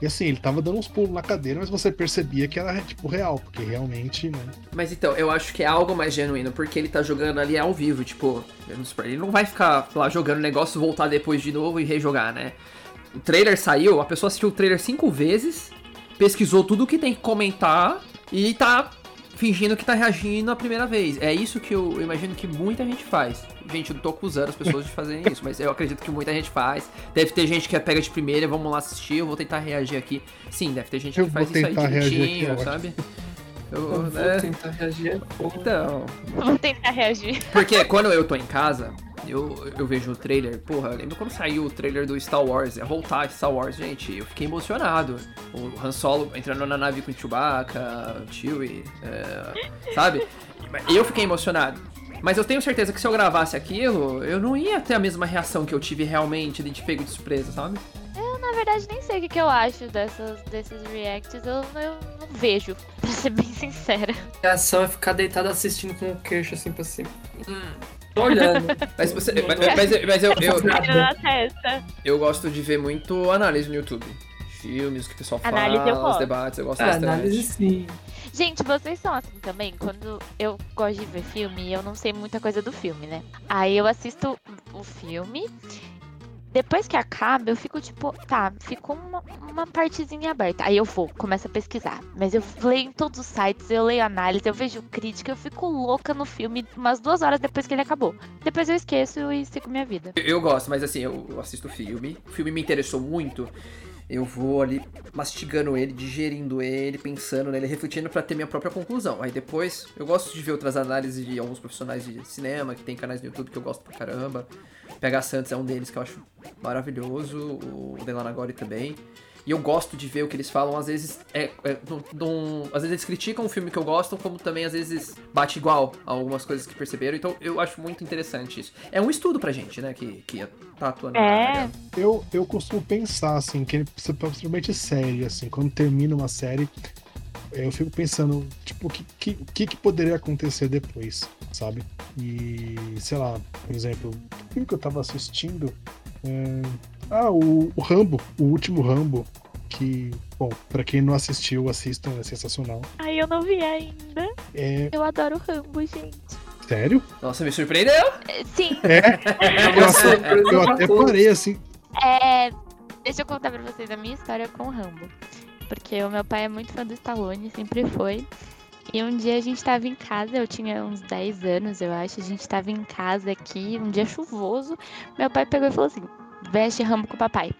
E assim, ele tava dando uns pulos na cadeira, mas você percebia que era tipo real, porque realmente, né? Mas então, eu acho que é algo mais genuíno, porque ele tá jogando ali ao vivo, tipo, ele não vai ficar lá jogando o negócio, voltar depois de novo e rejogar, né? O trailer saiu, a pessoa assistiu o trailer cinco vezes, pesquisou tudo que tem que comentar e tá fingindo que tá reagindo a primeira vez. É isso que eu imagino que muita gente faz. Gente, eu não tô acusando as pessoas de fazerem isso, mas eu acredito que muita gente faz. Deve ter gente que pega de primeira, vamos lá assistir, eu vou tentar reagir aqui. Sim, deve ter gente Eu que faz isso aí tentar reagir aqui, direitinho, ótimo. sabe? Eu, Eu vou é, tentar reagir. então, Vou tentar reagir. porque quando eu tô em casa, eu, eu vejo o trailer. Porra, eu lembro quando saiu o trailer do Star Wars, é voltar Star Wars, gente. Eu fiquei emocionado. O Han Solo entrando na nave com o Chewbacca, o Chewie, é, sabe? Eu fiquei emocionado. Mas eu tenho certeza que se eu gravasse aquilo, eu não ia ter a mesma reação que eu tive realmente de pego de surpresa, sabe? Eu, na verdade, nem sei o que, que eu acho dessas, desses reacts. Eu, eu não vejo, pra ser bem sincera. A reação é ficar deitado assistindo com o queixo assim pra cima. Tô olhando. Mas, você, mas, mas- mas eu, eu, eu gosto de ver muito análise no YouTube. Filmes que o pessoal fala, Análise eu os debates, eu gosto Ah, bastante. análise sim. Gente, vocês são assim também? Quando eu gosto de ver filme, eu não sei muita coisa do filme, né? Aí eu assisto o filme. Depois que acaba, eu fico tipo, tá, ficou uma, uma partezinha aberta. Aí eu vou, começo a pesquisar. Mas eu leio em todos os sites, eu leio análise, eu vejo crítica, eu fico louca no filme umas duas horas depois que ele acabou. Depois eu esqueço e sigo minha vida. Eu- gosto, mas assim, eu assisto filme. O filme me interessou muito. Eu vou ali mastigando ele, digerindo ele, pensando nele, refletindo pra ter minha própria conclusão. Aí depois, eu gosto de ver outras análises de alguns profissionais de cinema, que tem canais no YouTube que eu gosto pra caramba. PH Santos é um deles que eu acho maravilhoso, o Delana Gori também. E eu gosto de ver o que eles falam, às vezes é, é, não- não- às vezes eles criticam o filme que eu gosto, como também às vezes bate igual a algumas coisas que perceberam. Então eu acho muito interessante isso. É um estudo pra gente, né, que, que tá atuando É. Eu, eu costumo pensar, assim, que principalmente série, assim, quando termina uma série, eu fico pensando, tipo, o que, que, que, poderia acontecer depois, sabe? E, sei lá, por exemplo, o filme que eu tava assistindo. é, Ah, o, o Rambo, o último Rambo, que, bom, pra quem não assistiu, assistam, é sensacional. Ai, eu não vi ainda. É Eu adoro Rambo, gente. sério? Nossa, me surpreendeu! É, Sim, É, eu, até- eu até parei assim. É, deixa eu contar pra vocês a minha história com o Rambo. Porque o meu pai é muito fã do Stallone, sempre foi. E um dia a gente tava em casa, eu tinha uns 10 anos, eu acho. A gente tava em casa aqui, um dia chuvoso. Meu pai pegou e falou assim: veste Rambo com o papai.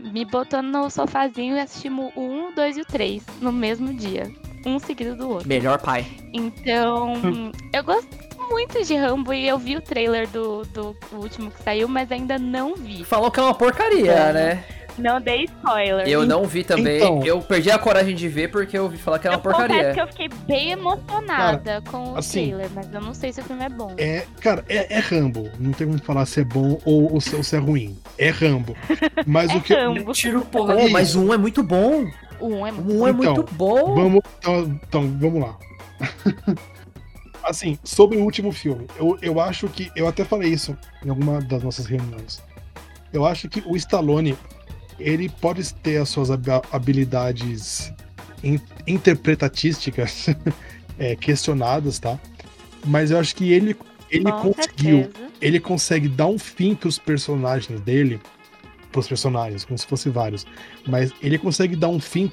Me botou no sofazinho e assistimos o 1, o 2 e o 3 no mesmo dia. Um seguido do outro. Melhor pai. Então, eu gosto muito de Rambo e eu vi o trailer do, do último que saiu, mas ainda não vi. Falou que é uma porcaria, É. né? Não dei spoiler. Eu não vi também. Então. Eu perdi a coragem de ver porque eu ouvi falar que é uma eu porcaria. que eu fiquei bem emocionada com o assim, trailer, mas eu não sei se o filme é bom. É, cara, é, é Rambo. Não tem como falar se é bom ou, ou, se, ou se é ruim. É Rambo. Mas É o que. Rambo. Tiro porra. Oh, mas um é muito bom. 1 é muito Um é Então, muito bom. Vamos. Então, então, vamos lá. assim, sobre o último filme, eu, eu acho que. Eu até falei isso em alguma das nossas reuniões. Eu acho que o Stallone, ele pode ter as suas habi- habilidades in- interpretatísticas é, questionadas, tá? Mas eu acho que ele, ele com conseguiu certeza. ele consegue dar um fim pros personagens dele, pros personagens, como se fosse vários, mas ele consegue dar um fim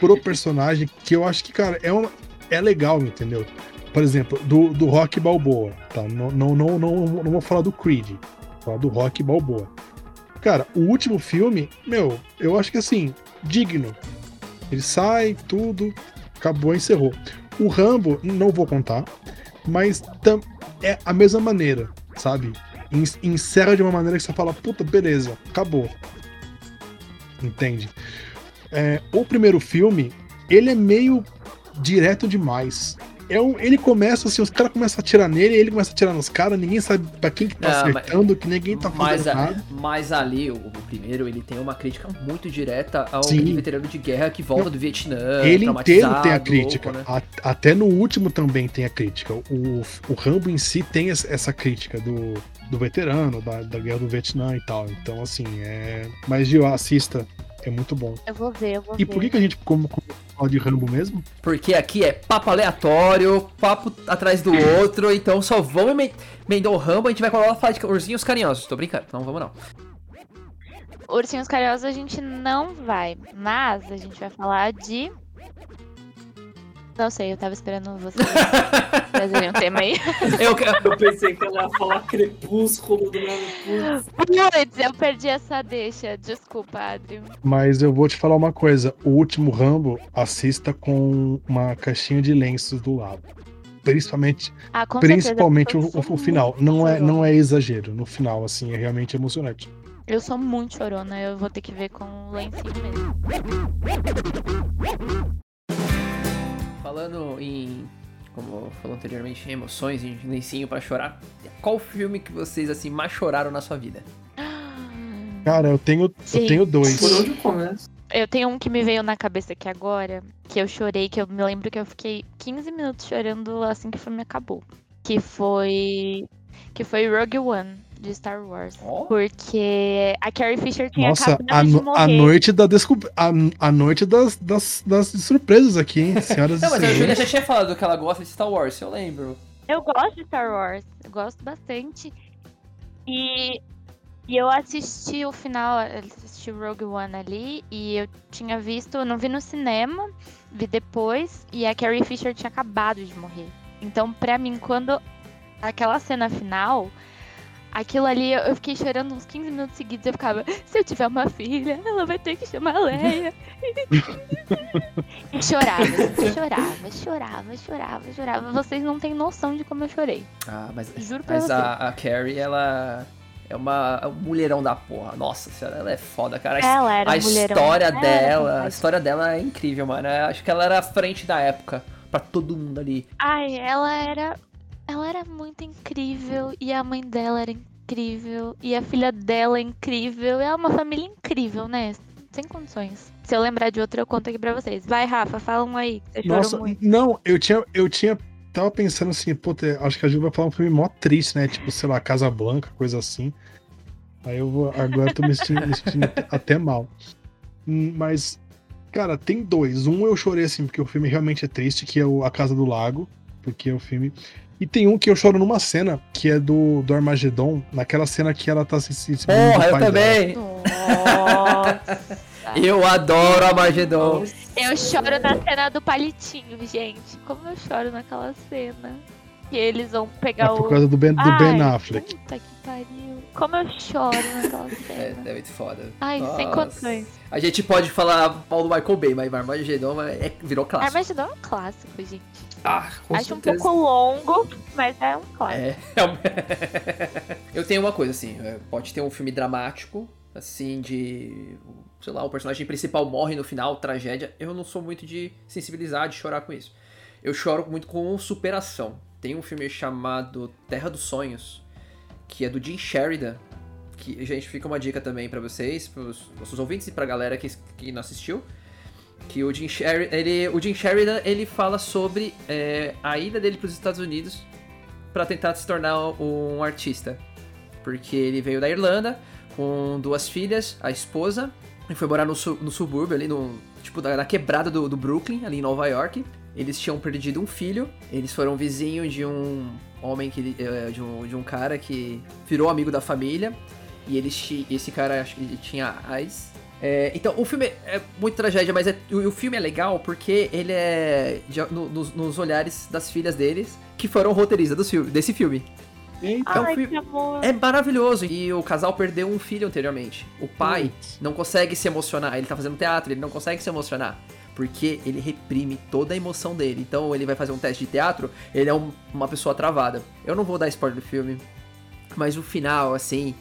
pro personagem que eu acho que, cara, é, uma, é legal, entendeu? Por exemplo, do, do Rock Balboa, tá? Não, não, não, não, não vou falar do Creed, vou falar do Rock Balboa. Cara, o último filme, meu, eu acho que assim, digno. Ele sai, tudo, acabou, encerrou. O Rambo, não vou contar, mas é a mesma maneira, sabe? En- Encerra de uma maneira que você fala, puta, beleza, acabou. Entende? é, o primeiro filme, ele é meio direto demais. É um, ele começa assim, os caras começam a atirar nele, ele começa a atirar nos caras, ninguém sabe pra quem que tá Não, mas- acertando, que ninguém tá Mas, fazendo a- nada. mas ali, o, o primeiro, ele tem uma crítica muito direta ao veterano de guerra que volta do Vietnã. Ele inteiro tem a crítica. louco, né? A- até no último também tem a crítica. O, o Rambo em si tem es- essa crítica do, do veterano, da, da guerra do Vietnã e tal. Então, assim, é. Mas, Gil, assista. É muito bom. Eu vou ver, eu vou E ver. por que, que a gente como, como fala de Rambo mesmo? Porque aqui é papo aleatório, papo atrás do outro, então só vamos emen- emendar o Rambo, a gente vai colocar falar de ursinhos carinhosos. Tô brincando, não vamos não. Ursinhos Carinhosos a gente não vai, mas a gente vai falar de. Não sei, eu tava esperando você trazerem um tema aí. Eu, Eu pensei que ela ia falar crepúsculo do nada. Putz, eu perdi essa deixa. Desculpa, Adri. Mas eu vou te falar uma coisa: o último Rambo, assista com uma caixinha de lenços do lado. Principalmente, Ah, com principalmente o, o- final. Não é, não é exagero. No final, assim, é realmente emocionante. Eu sou muito chorona, eu vou ter que ver com o lencinho mesmo. Falando em, como falou anteriormente, em emoções, em lencinho pra chorar, qual filme que vocês, assim, mais choraram na sua vida? Cara, eu tenho, eu tenho dois. Por onde começa? Eu tenho um que me veio na cabeça aqui agora, que eu chorei, que eu me lembro que eu fiquei 15 minutos chorando assim que o filme acabou. Que foi. Que foi Rogue One, de Star Wars. Ó. Porque a Carrie Fisher tinha Nossa, acabado a, de morrer. a noite da descob... a, a noite das, das, das surpresas aqui, hein? Senhoras Não, mas a Julia já tinha falado que ela gosta de Star Wars, eu lembro. Eu gosto de Star Wars, eu gosto bastante. E, e eu assisti o final, assisti o Rogue One ali, e eu tinha visto, eu não vi no cinema, vi depois, e a Carrie Fisher tinha acabado de morrer. Então, pra mim, quando aquela cena final, aquilo ali, eu fiquei chorando uns 15 minutos seguidos, eu ficava, se eu tiver uma filha, ela vai ter que chamar Leia. e chorava, chorava, chorava, chorava, chorava. Vocês não têm noção de como eu chorei. Ah, mas, Juro pra mas você. a, a Carrie, ela é uma é um mulherão da porra. Nossa senhora, ela é foda, cara. A Ela era a mulherão. história Ela era dela, a história dela é incrível, mano. Eu acho que ela era à frente da época pra todo mundo ali. Ai, ela era. Ela era muito incrível. E a mãe dela era incrível. E a filha dela é incrível. É uma família incrível, né? Sem condições. Se eu lembrar de outra, eu conto aqui pra vocês. Vai, Rafa, fala um aí. Você Nossa, não, eu tinha, eu tinha. Tava pensando assim, pô, te- acho que a Ju vai falar um filme mó triste, né? Tipo, sei lá, Casa Blanca, coisa assim. Aí eu vou. Agora eu tô me sentindo, me sentindo até- até mal. Hum, Mas, cara, tem dois. Um eu chorei assim, porque o filme realmente é triste, que é o A Casa do Lago. Porque é o filme. E tem um que eu choro numa cena, que é do, do Armagedon, naquela cena que ela tá se, se Porra, eu também! Nossa. Eu adoro Armagedon. eu choro na cena do palitinho, gente. Como eu choro naquela cena. Que eles vão É pegar por o. causa do Ben, do Ai, ben Affleck. Puta que pariu. Como eu choro naquela É, cena. é muito foda. Ai, sem Nossa. condições. A gente pode falar mal do Michael Bay, mas Armagedon é, virou clássico. Armagedon é um clássico, gente. Ah, com Acho um certeza. pouco longo, mas é um clássico. É. é um- eu tenho uma coisa, assim, é, pode ter um filme dramático, assim, de. Sei lá, o personagem principal morre no final, tragédia. Eu não sou muito de sensibilizar, de chorar com isso. Eu choro muito com superação. Tem um filme chamado Terra dos Sonhos, que é do Jim Sheridan. Que, gente, fica uma dica também pra vocês, pros nossos ouvintes e pra galera que, que não assistiu. Que o Jim, Sheridan, ele, o Jim Sheridan, ele fala sobre é, a ida dele pros Estados Unidos pra tentar se tornar um artista. Porque ele veio da Irlanda com duas filhas, a esposa, e foi morar no, no subúrbio ali, no, tipo, na, na quebrada do, do Brooklyn, ali em Nova York. Eles tinham perdido um filho, eles foram vizinho de um homem que. eh, de, um, de um cara que virou amigo da família. E eles, esse cara acho que tinha AIDS. É, então, o filme é muito tragédia, mas é- o, o filme é legal porque ele é de- no- nos, nos olhares das filhas deles, que foram roteiristas filme, desse filme. É um Ai, filme- que amor. É maravilhoso. E o casal perdeu um filho anteriormente. O pai não consegue se emocionar. Ele tá fazendo teatro, ele não consegue se emocionar. Porque ele reprime toda a emoção dele. Então ele vai fazer um teste de teatro, ele é um- uma pessoa travada. Eu não vou dar spoiler do filme, mas o final, assim.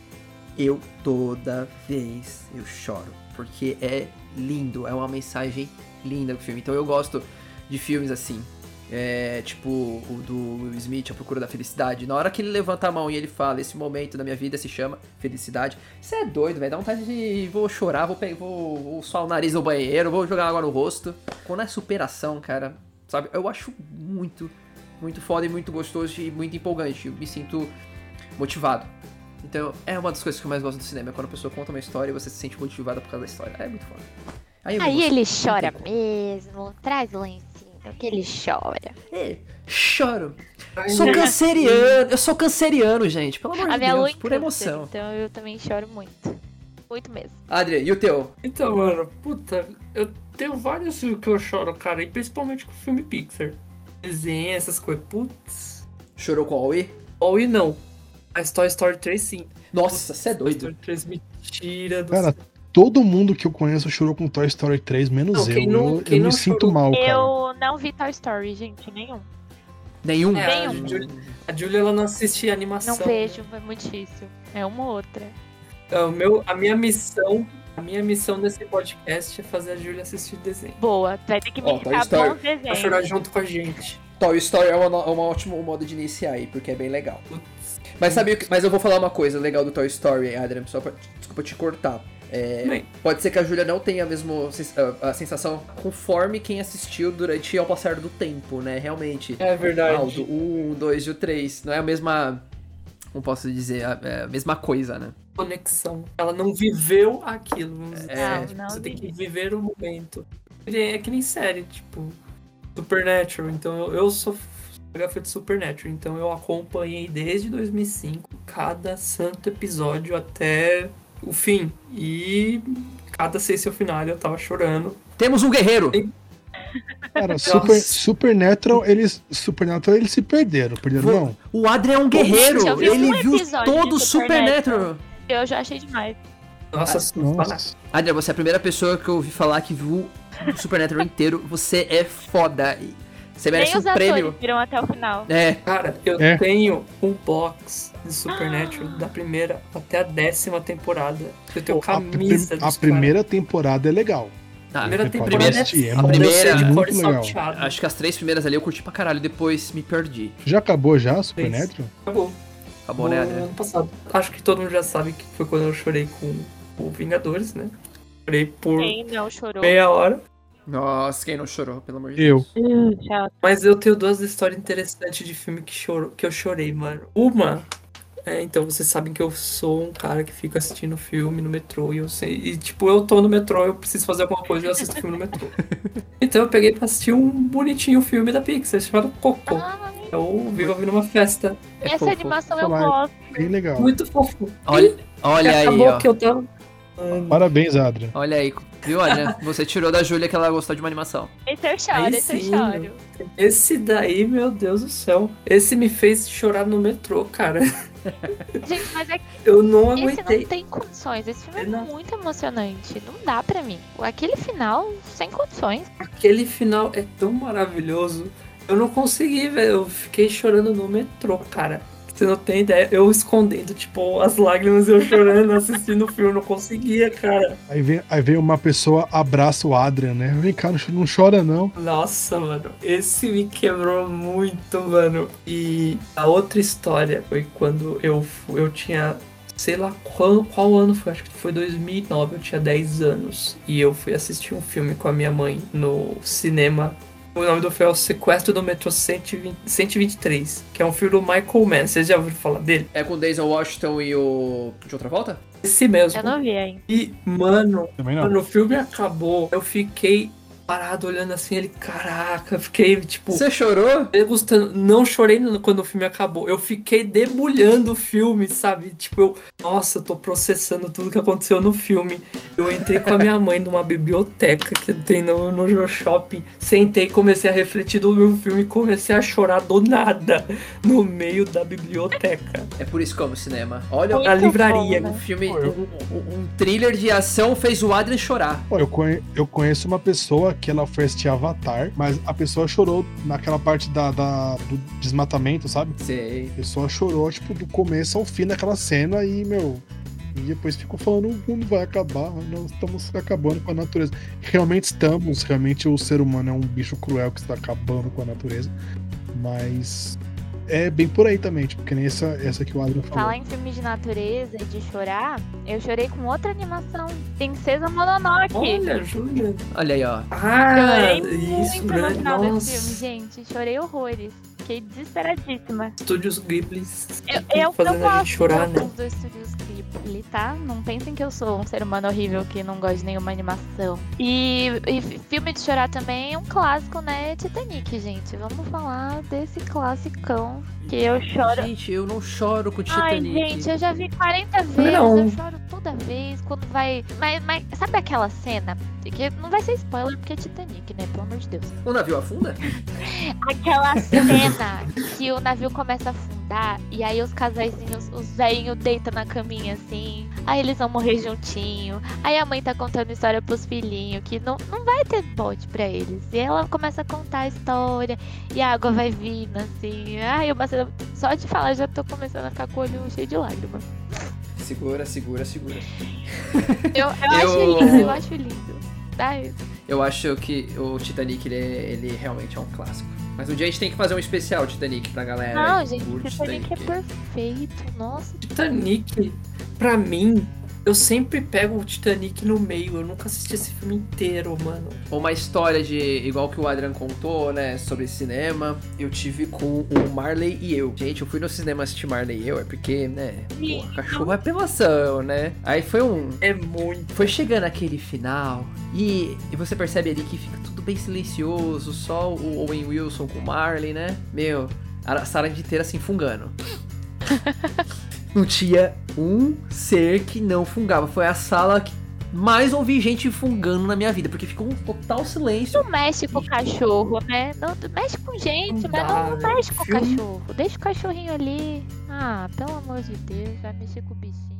eu toda vez eu choro. Porque é lindo, é uma mensagem linda do filme. Então eu gosto de filmes assim. É, tipo o do Will Smith, A Procura da Felicidade. Na hora que ele levanta a mão e ele fala, esse momento da minha vida se chama felicidade. Isso é doido, velho. Dá vontade de. Vou chorar, vou, pegar, vou, vou suar o nariz no banheiro, vou jogar água no rosto. Quando é superação, cara, sabe? Eu acho muito, muito foda e muito gostoso e muito empolgante. Eu me sinto motivado. Então, é uma das coisas que eu mais gosto do cinema. É quando a pessoa conta uma história e você se sente motivada por causa da história. É muito foda. Aí emociono. ele chora mesmo, traz o lencinho que ele chora. É, choro. Sou canceriano. Eu sou canceriano, gente. Pelo amor A de Deus. Por emoção. Então eu também choro muito. Muito mesmo. Adria, e o teu? Então, mano, puta, eu tenho vários filmes que eu choro, cara, e principalmente com filme Pixar. Desenho, essas coisas. Putz. Chorou com a Aoi? Ou e não. Mas Toy Story 3 sim. Nossa, você é Toy doido. Story 3 me tira do Cara, todo mundo que eu conheço chorou com Toy Story 3, menos Não, eu. não- eu eu não me sinto chorou- mal, cara. Eu não vi Toy Story, gente, nenhum. Nenhum? É, a Nenhum. Julia, a Julia, ela não assiste animação. Não vejo, é muito difícil. É uma ou outra. É, o meu, a minha missão, a minha missão nesse podcast é fazer a Julia assistir desenho. Boa, vai ter que me Toy indicar Story. bons Pra chorar junto com a gente. Toy Story é uma, é uma ótimo modo de iniciar aí, porque é bem legal. Mas sabe o que, Mas eu vou falar uma coisa legal do Toy Story, Adrian, só pra. Desculpa te cortar. É, pode ser que a Júlia não tenha a mesma a, sensação conforme quem assistiu durante ao passar do tempo, né? Realmente. É o verdade. do 1, 2 e o 3. Não é a mesma. Como posso dizer? A, é a mesma coisa, né? Conexão. Ela não viveu aquilo. vamos dizer. É. Não, não você tem que viver o momento. É que nem série, tipo, Supernatural. Então eu, eu sou mega fã de Supernatural. Então eu acompanhei desde 2005 cada santo episódio até o fim. E cada seis seu final eu tava chorando. Temos um guerreiro! Cara, Super, Nossa. Supernatural, eles, Supernatural, eles se perderam. Perderam, não? O Adrian é um guerreiro! vi Ele um viu todo o Supernatural. Supernatural! Eu já achei demais. Nossa, Nossa. Adrian, você é a primeira pessoa que eu ouvi falar que viu o Supernatural inteiro. Você é foda. Você merece Nem um os prêmio. viram até o final. É, Cara, eu É. tenho um box de Supernatural da primeira até a décima temporada. Eu tenho Pô, a, prim- camisa a primeira temporada é legal. Ah, Primeira Você pode temporada assistir, é é A primeira- de muito e legal. salteado. acho que as três primeiras ali eu curti pra caralho, depois me perdi. Já acabou já, Supernatural? Acabou. Acabou, né, No Adrian? ano passado. Acho que todo mundo já sabe que foi quando eu chorei com o Vingadores, né? Chorei por Quem não chorou? meia hora. Nossa, quem não chorou, pelo amor de Eu. Deus. Uh, tchau. Mas eu tenho duas histórias interessantes de filme que, choro, que eu chorei, mano. Uma. É, então vocês sabem que eu sou um cara que fica assistindo filme no metrô e eu sei. E tipo, eu tô no metrô, eu preciso fazer alguma coisa e eu assisto filme no metrô. então eu peguei pra assistir um bonitinho filme da Pixar chamado Coco. Ah, Eu vivo ouvindo uma festa. É essa fofo. animação eu Falar. gosto. Bem legal. Muito fofo. Olha, olha aí, acabou ó. que eu tava. Parabéns, Adrian. Olha aí. Viu, Adrian? Você tirou da Júlia que ela gostou de uma animação. Esse eu choro, Aí esse eu sim. choro. Esse daí, meu Deus do céu. Esse me fez chorar no metrô, cara. Gente, mas é que Eu não esse não aguentei. tem condições. Esse filme é Não. muito emocionante. Não dá pra mim. Aquele final, sem condições. Aquele final é tão maravilhoso. Eu não consegui, velho. Eu fiquei chorando no metrô, cara. Você não tem ideia. Eu escondendo, tipo, as lágrimas, eu chorando, assistindo o filme. Eu não conseguia, cara. Aí vem, aí vem uma pessoa, abraça o Adrian, né? Vem cá, não, chora não. Nossa, mano. Esse me quebrou muito, mano. E a outra história foi quando eu, eu tinha. Sei lá qual, qual ano foi, acho que foi 2009, eu tinha 10 anos. E eu fui assistir um filme com a minha mãe no cinema. O nome do filme é O Sequestro do Metrô 120, 123, que é um filme do Michael Mann. Vocês já ouviram falar dele? É com o Denzel Washington e o. De outra volta? Esse mesmo. Eu não vi ainda. E, mano, quando o filme acabou, eu fiquei parado olhando assim, ele, caraca, fiquei tipo. Você chorou? degustando. Não chorei quando o filme acabou. Eu fiquei debulhando o filme, sabe? Tipo, eu. Nossa, eu tô processando tudo que aconteceu no filme. Eu entrei com a minha mãe numa biblioteca que tem no, no shopping. Sentei, comecei a refletir do meu filme e comecei a chorar do nada no meio da biblioteca. É por isso que eu amo cinema. Olha, Muito A livraria. bom, um né? filme. Pô, eu- Um, um- um thriller de ação fez o Adrian chorar. Pô, eu, conhe- eu conheço uma pessoa que ela foi assistir Avatar, mas a pessoa chorou naquela parte da, da- do desmatamento, sabe? Sei. A pessoa chorou, tipo, do começo ao fim daquela cena e, meu, E depois ficou falando o mundo vai acabar, nós estamos acabando com a natureza. Realmente estamos, realmente o ser humano é um bicho cruel que está acabando com a natureza. Mas é bem por aí também, tipo, que nem essa, essa que o Adrian falou. Falar em filme de natureza e de chorar, eu chorei com outra animação. Princesa Mononoke. Olha, Júlia. Olha aí, ó. Ah, Chorei isso, muito no né? final desse Nossa. filme, gente. Chorei horrores. Fiquei desesperadíssima. Estúdios Ghibli Eu, eu, fazendo eu a gosto gente chorar, né? dos estúdios Ghibli, tá? Não pensem que eu sou um ser humano horrível que não gosta de nenhuma animação. E, e filme de chorar também é um clássico, né? Titanic, gente. Vamos falar desse classicão que eu choro. Gente, eu não choro com Ai, Titanic. gente, eu já vi 40 vezes, Não. eu choro toda vez quando vai. Mas, mas sabe aquela cena? Que não vai ser spoiler porque é Titanic, né? Pelo amor de Deus. O navio afunda? Aquela cena que o navio começa a afundar e aí os casaizinhos, os velhinhos deitam na caminha assim. Aí eles vão morrer juntinho. Aí a mãe tá contando história pros filhinhos que não, não vai ter bote pra eles. E ela começa a contar a história e a água vai vindo assim. Ai, uma cena. Só de falar já tô começando a ficar com o olho cheio de lágrimas. Segura, segura, segura. Eu, eu, Eu- acho lindo, eu acho lindo. Ai, Eu acho que o Titanic, ele, é- ele realmente é um clássico. Mas um dia a gente tem que fazer um especial Titanic pra galera. não, gente, curte Titanic é perfeito. Nossa. Titanic, pra mim, eu sempre pego o Titanic no meio. Eu nunca assisti esse filme inteiro, mano. Uma história de, igual que o Adrian contou, né, sobre cinema, eu tive com o Marley e eu. Gente, eu fui no cinema assistir Marley e eu, é porque, né, pô, cachorro é apelação, né? Aí foi um, É muito. Foi chegando aquele final e, e você percebe ali que fica tudo bem silencioso, só o Owen Wilson com o Marley, né? Meu, a sala inteira assim fungando. não tinha um ser que não fungava. Foi a sala que mais ouvi gente fungando na minha vida, porque ficou um total silêncio. Não mexe com o cachorro, né? Não, mexe com gente, Não mas dá, não, não né? mexe com o cachorro. Deixa o cachorrinho ali. Ah, pelo amor de Deus, vai mexer com o bichinho.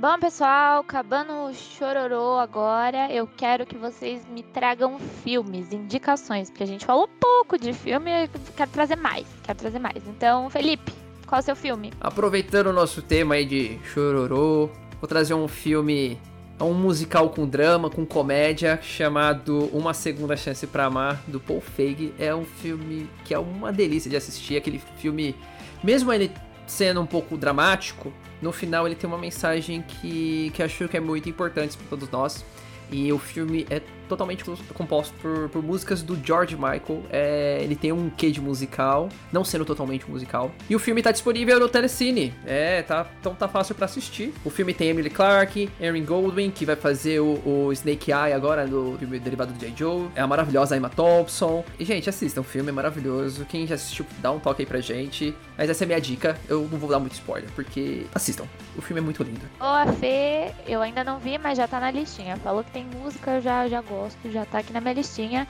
Bom, pessoal, acabando o chororô agora, eu quero que vocês me tragam filmes, indicações, porque a gente falou pouco de filme, eu quero trazer mais, quero trazer mais. Então, Felipe, qual é o seu filme? Aproveitando o nosso tema aí de chororô, vou trazer um filme, é um musical com drama, com comédia, chamado Uma Segunda Chance pra Amar, do Paul Feig. É um filme que é uma delícia de assistir, aquele filme, mesmo ele sendo um pouco dramático, no final ele tem uma mensagem que, que acho que é muito importante para todos nós. E o filme é totalmente composto por, por músicas do George Michael. É, ele tem um quê de musical, não sendo totalmente musical. E o filme tá disponível no Telecine. É, tá, então tá fácil pra assistir. O filme tem Emily Clarke, Erin Goldwyn, que vai fazer o, o Snake Eye agora no filme derivado do J. Joe. É a maravilhosa Emma Thompson. E, gente, assistam, o filme é maravilhoso. Quem já assistiu, dá um toque aí pra gente. Mas essa é a minha dica. Eu não vou dar muito spoiler, porque assistam. O filme é muito lindo. Ô, a Fê, eu ainda não vi, mas já tá na listinha. Falou que tem música, eu já, já gosto, já tá aqui na minha listinha.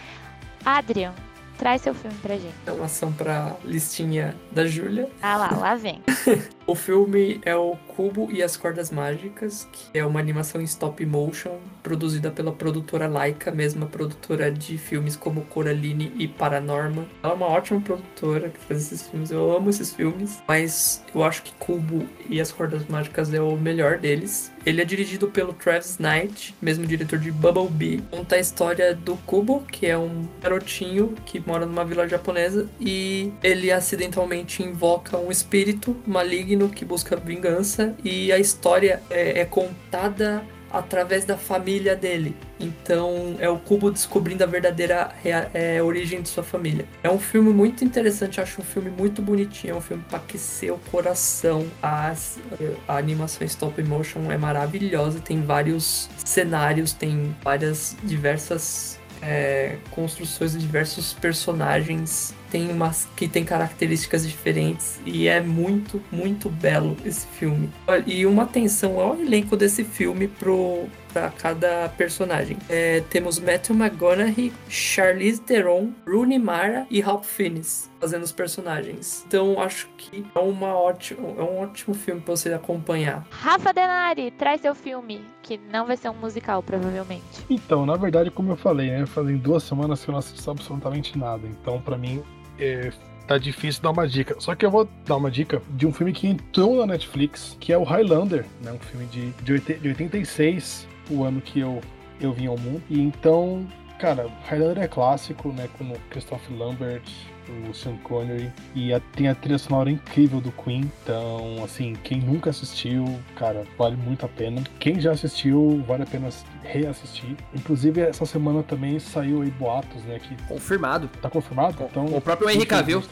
Adrian, traz seu filme pra gente. Relação pra listinha da Júlia. Ah lá, lá vem. O filme é o Cubo e as Cordas Mágicas, que é uma animação em stop motion, produzida pela produtora Laika, mesma produtora de filmes como Coraline e Paranorma. Ela é uma ótima produtora que faz esses filmes, eu amo esses filmes, mas eu acho que Cubo e as Cordas Mágicas é o melhor deles. Ele é dirigido pelo Travis Knight, mesmo diretor de Bumblebee. Conta a história do Kubo, que é um garotinho que mora numa vila japonesa e ele acidentalmente invoca um espírito maligno que busca vingança e a história é, é contada através da família dele. Então é o Kubo descobrindo a verdadeira é, origem de sua família. É um filme muito interessante, acho um filme muito bonitinho, é um filme para aquecer o coração. As, a animação stop motion é maravilhosa, tem vários cenários, tem várias diversas é, construções de diversos personagens tem umas que tem características diferentes e é muito, muito belo esse filme. Olha, E uma atenção ao elenco desse filme pro para cada personagem. É, temos Matthew McConaughey, Charlize Theron, Rooney Mara e Ralph Fiennes fazendo os personagens. Então acho que é uma ótimo, é um ótimo filme para você acompanhar. Rafa Denari, traz seu filme, que não vai ser um musical, provavelmente. Então, na verdade, como eu falei, né? Fazem duas semanas que eu não assisto absolutamente nada. Então, pra mim, é, tá difícil dar uma dica. Só que eu vou dar uma dica de um filme que entrou na Netflix, que é o Highlander, né? Um filme de, de, oit- de 86, o ano que eu, eu vim ao mundo. E então, cara, Highlander é clássico, né? Com o Christopher Lambert, o Sean Connery. E a- tem a trilha sonora incrível do Queen. Então, assim, quem nunca assistiu, cara, vale muito a pena. Quem já assistiu, vale a pena reassistir. Inclusive, essa semana também saiu aí boatos, né? Que Confirmado. Tá confirmado? Então, o próprio Henry Cavill.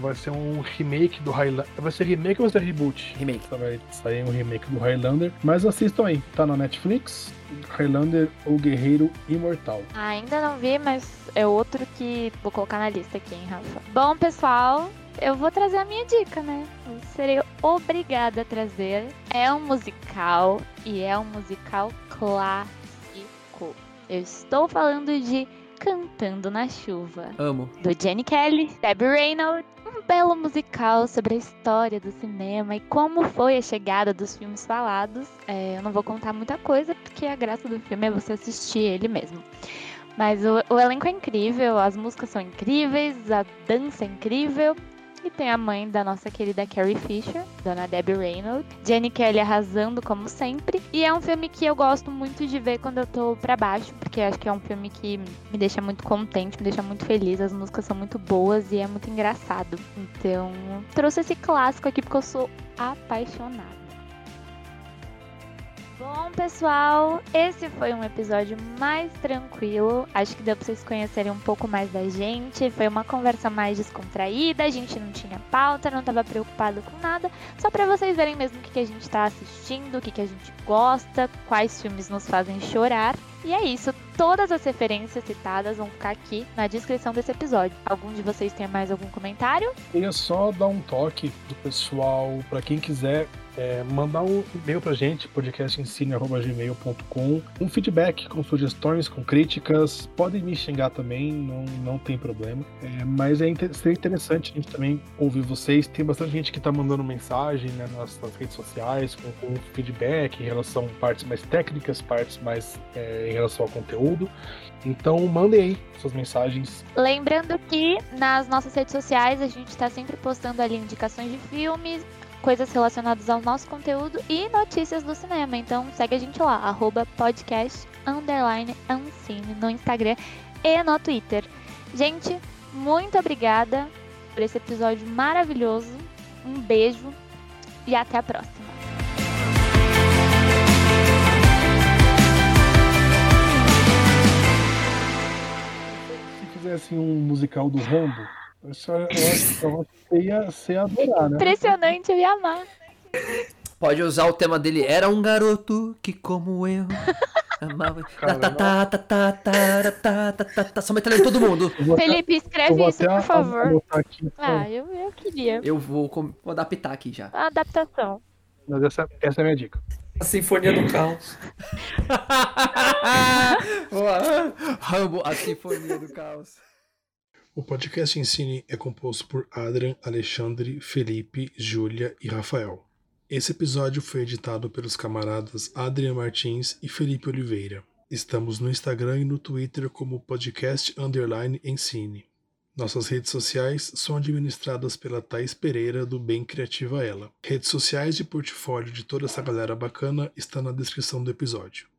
Vai ser um remake do Highlander. Vai ser remake ou vai ser reboot? Remake. Vai sair um remake do Highlander. Mas assistam aí, tá na Netflix. Highlander, o Guerreiro Imortal. Ainda não vi, mas é outro que vou colocar na lista aqui, hein, Rafa. Bom, pessoal, eu vou trazer a minha dica, né? Eu serei obrigada a trazer. É um musical e é um musical clássico. Eu estou falando de Cantando na Chuva Amo. do Jenny Kelly, Debbie Reynolds, um belo musical sobre a história do cinema e como foi a chegada dos filmes falados. É, eu não vou contar muita coisa, porque a graça do filme é você assistir ele mesmo. Mas o, o elenco é incrível, as músicas são incríveis, a dança é incrível. E tem a mãe da nossa querida Carrie Fisher, Dona Debbie Reynolds. Jenny Kelly arrasando como sempre. E é um filme que eu gosto muito de ver quando eu tô pra baixo, porque acho que é um filme que me deixa muito contente, me deixa muito feliz. As músicas são muito boas e é muito engraçado. Então, trouxe esse clássico aqui porque eu sou apaixonada. Bom, pessoal, esse foi um episódio mais tranquilo. Acho que deu pra vocês conhecerem um pouco mais da gente. Foi uma conversa mais descontraída. A gente não tinha pauta, não tava preocupado com nada. Só pra vocês verem mesmo o que, que a gente tá assistindo, o que, que a gente gosta, quais filmes nos fazem chorar. E é isso. Todas as referências citadas vão ficar aqui na descrição desse episódio. Algum de vocês tem mais algum comentário? Queria só dar um toque do pessoal, pra quem quiser é, mandar um e-mail pra gente, podcastensine.gmail.com, um feedback com sugestões, com críticas. Podem me xingar também, não, não tem problema. É, mas é inter- seria interessante a gente também ouvir vocês. Tem bastante gente que tá mandando mensagem né, nas, nas redes sociais com, com feedback em relação a partes mais técnicas, partes mais é, em relação ao conteúdo. Então mandem aí suas mensagens. Lembrando que nas nossas redes sociais a gente está sempre postando ali indicações de filmes, coisas relacionadas ao nosso conteúdo e notícias do cinema. Então segue a gente lá, arroba podcast underline Ancine no Instagram e no Twitter. Gente, muito obrigada por esse episódio maravilhoso. Um beijo e até a próxima. Se fizesse um musical do Rambo, eu só- eu acho que você ia, você ia adorar, né? Impressionante, eu ia amar. Pode usar o tema dele. Era um garoto que, como eu, amava. Tá, tá, tá, tá, tá, tá, tá, tá, tá. Só metralhando todo mundo. Felipe, escreve isso, por favor. aqui, Ah, eu, eu queria. Eu vou, vou adaptar aqui já. A adaptação. Mas essa, essa é a minha dica. A Sinfonia do Caos. Rambo, a Sinfonia do Caos. O podcast Ensine é composto por Adrian, Alexandre, Felipe, Júlia e Rafael. Esse episódio foi editado pelos camaradas Adrian Martins e Felipe Oliveira. Estamos no Instagram e no Twitter como podcast underline Ensine. Nossas redes sociais são administradas pela Thais Pereira do Bem Criativa Ela. Redes sociais e portfólio de toda essa galera bacana está na descrição do episódio.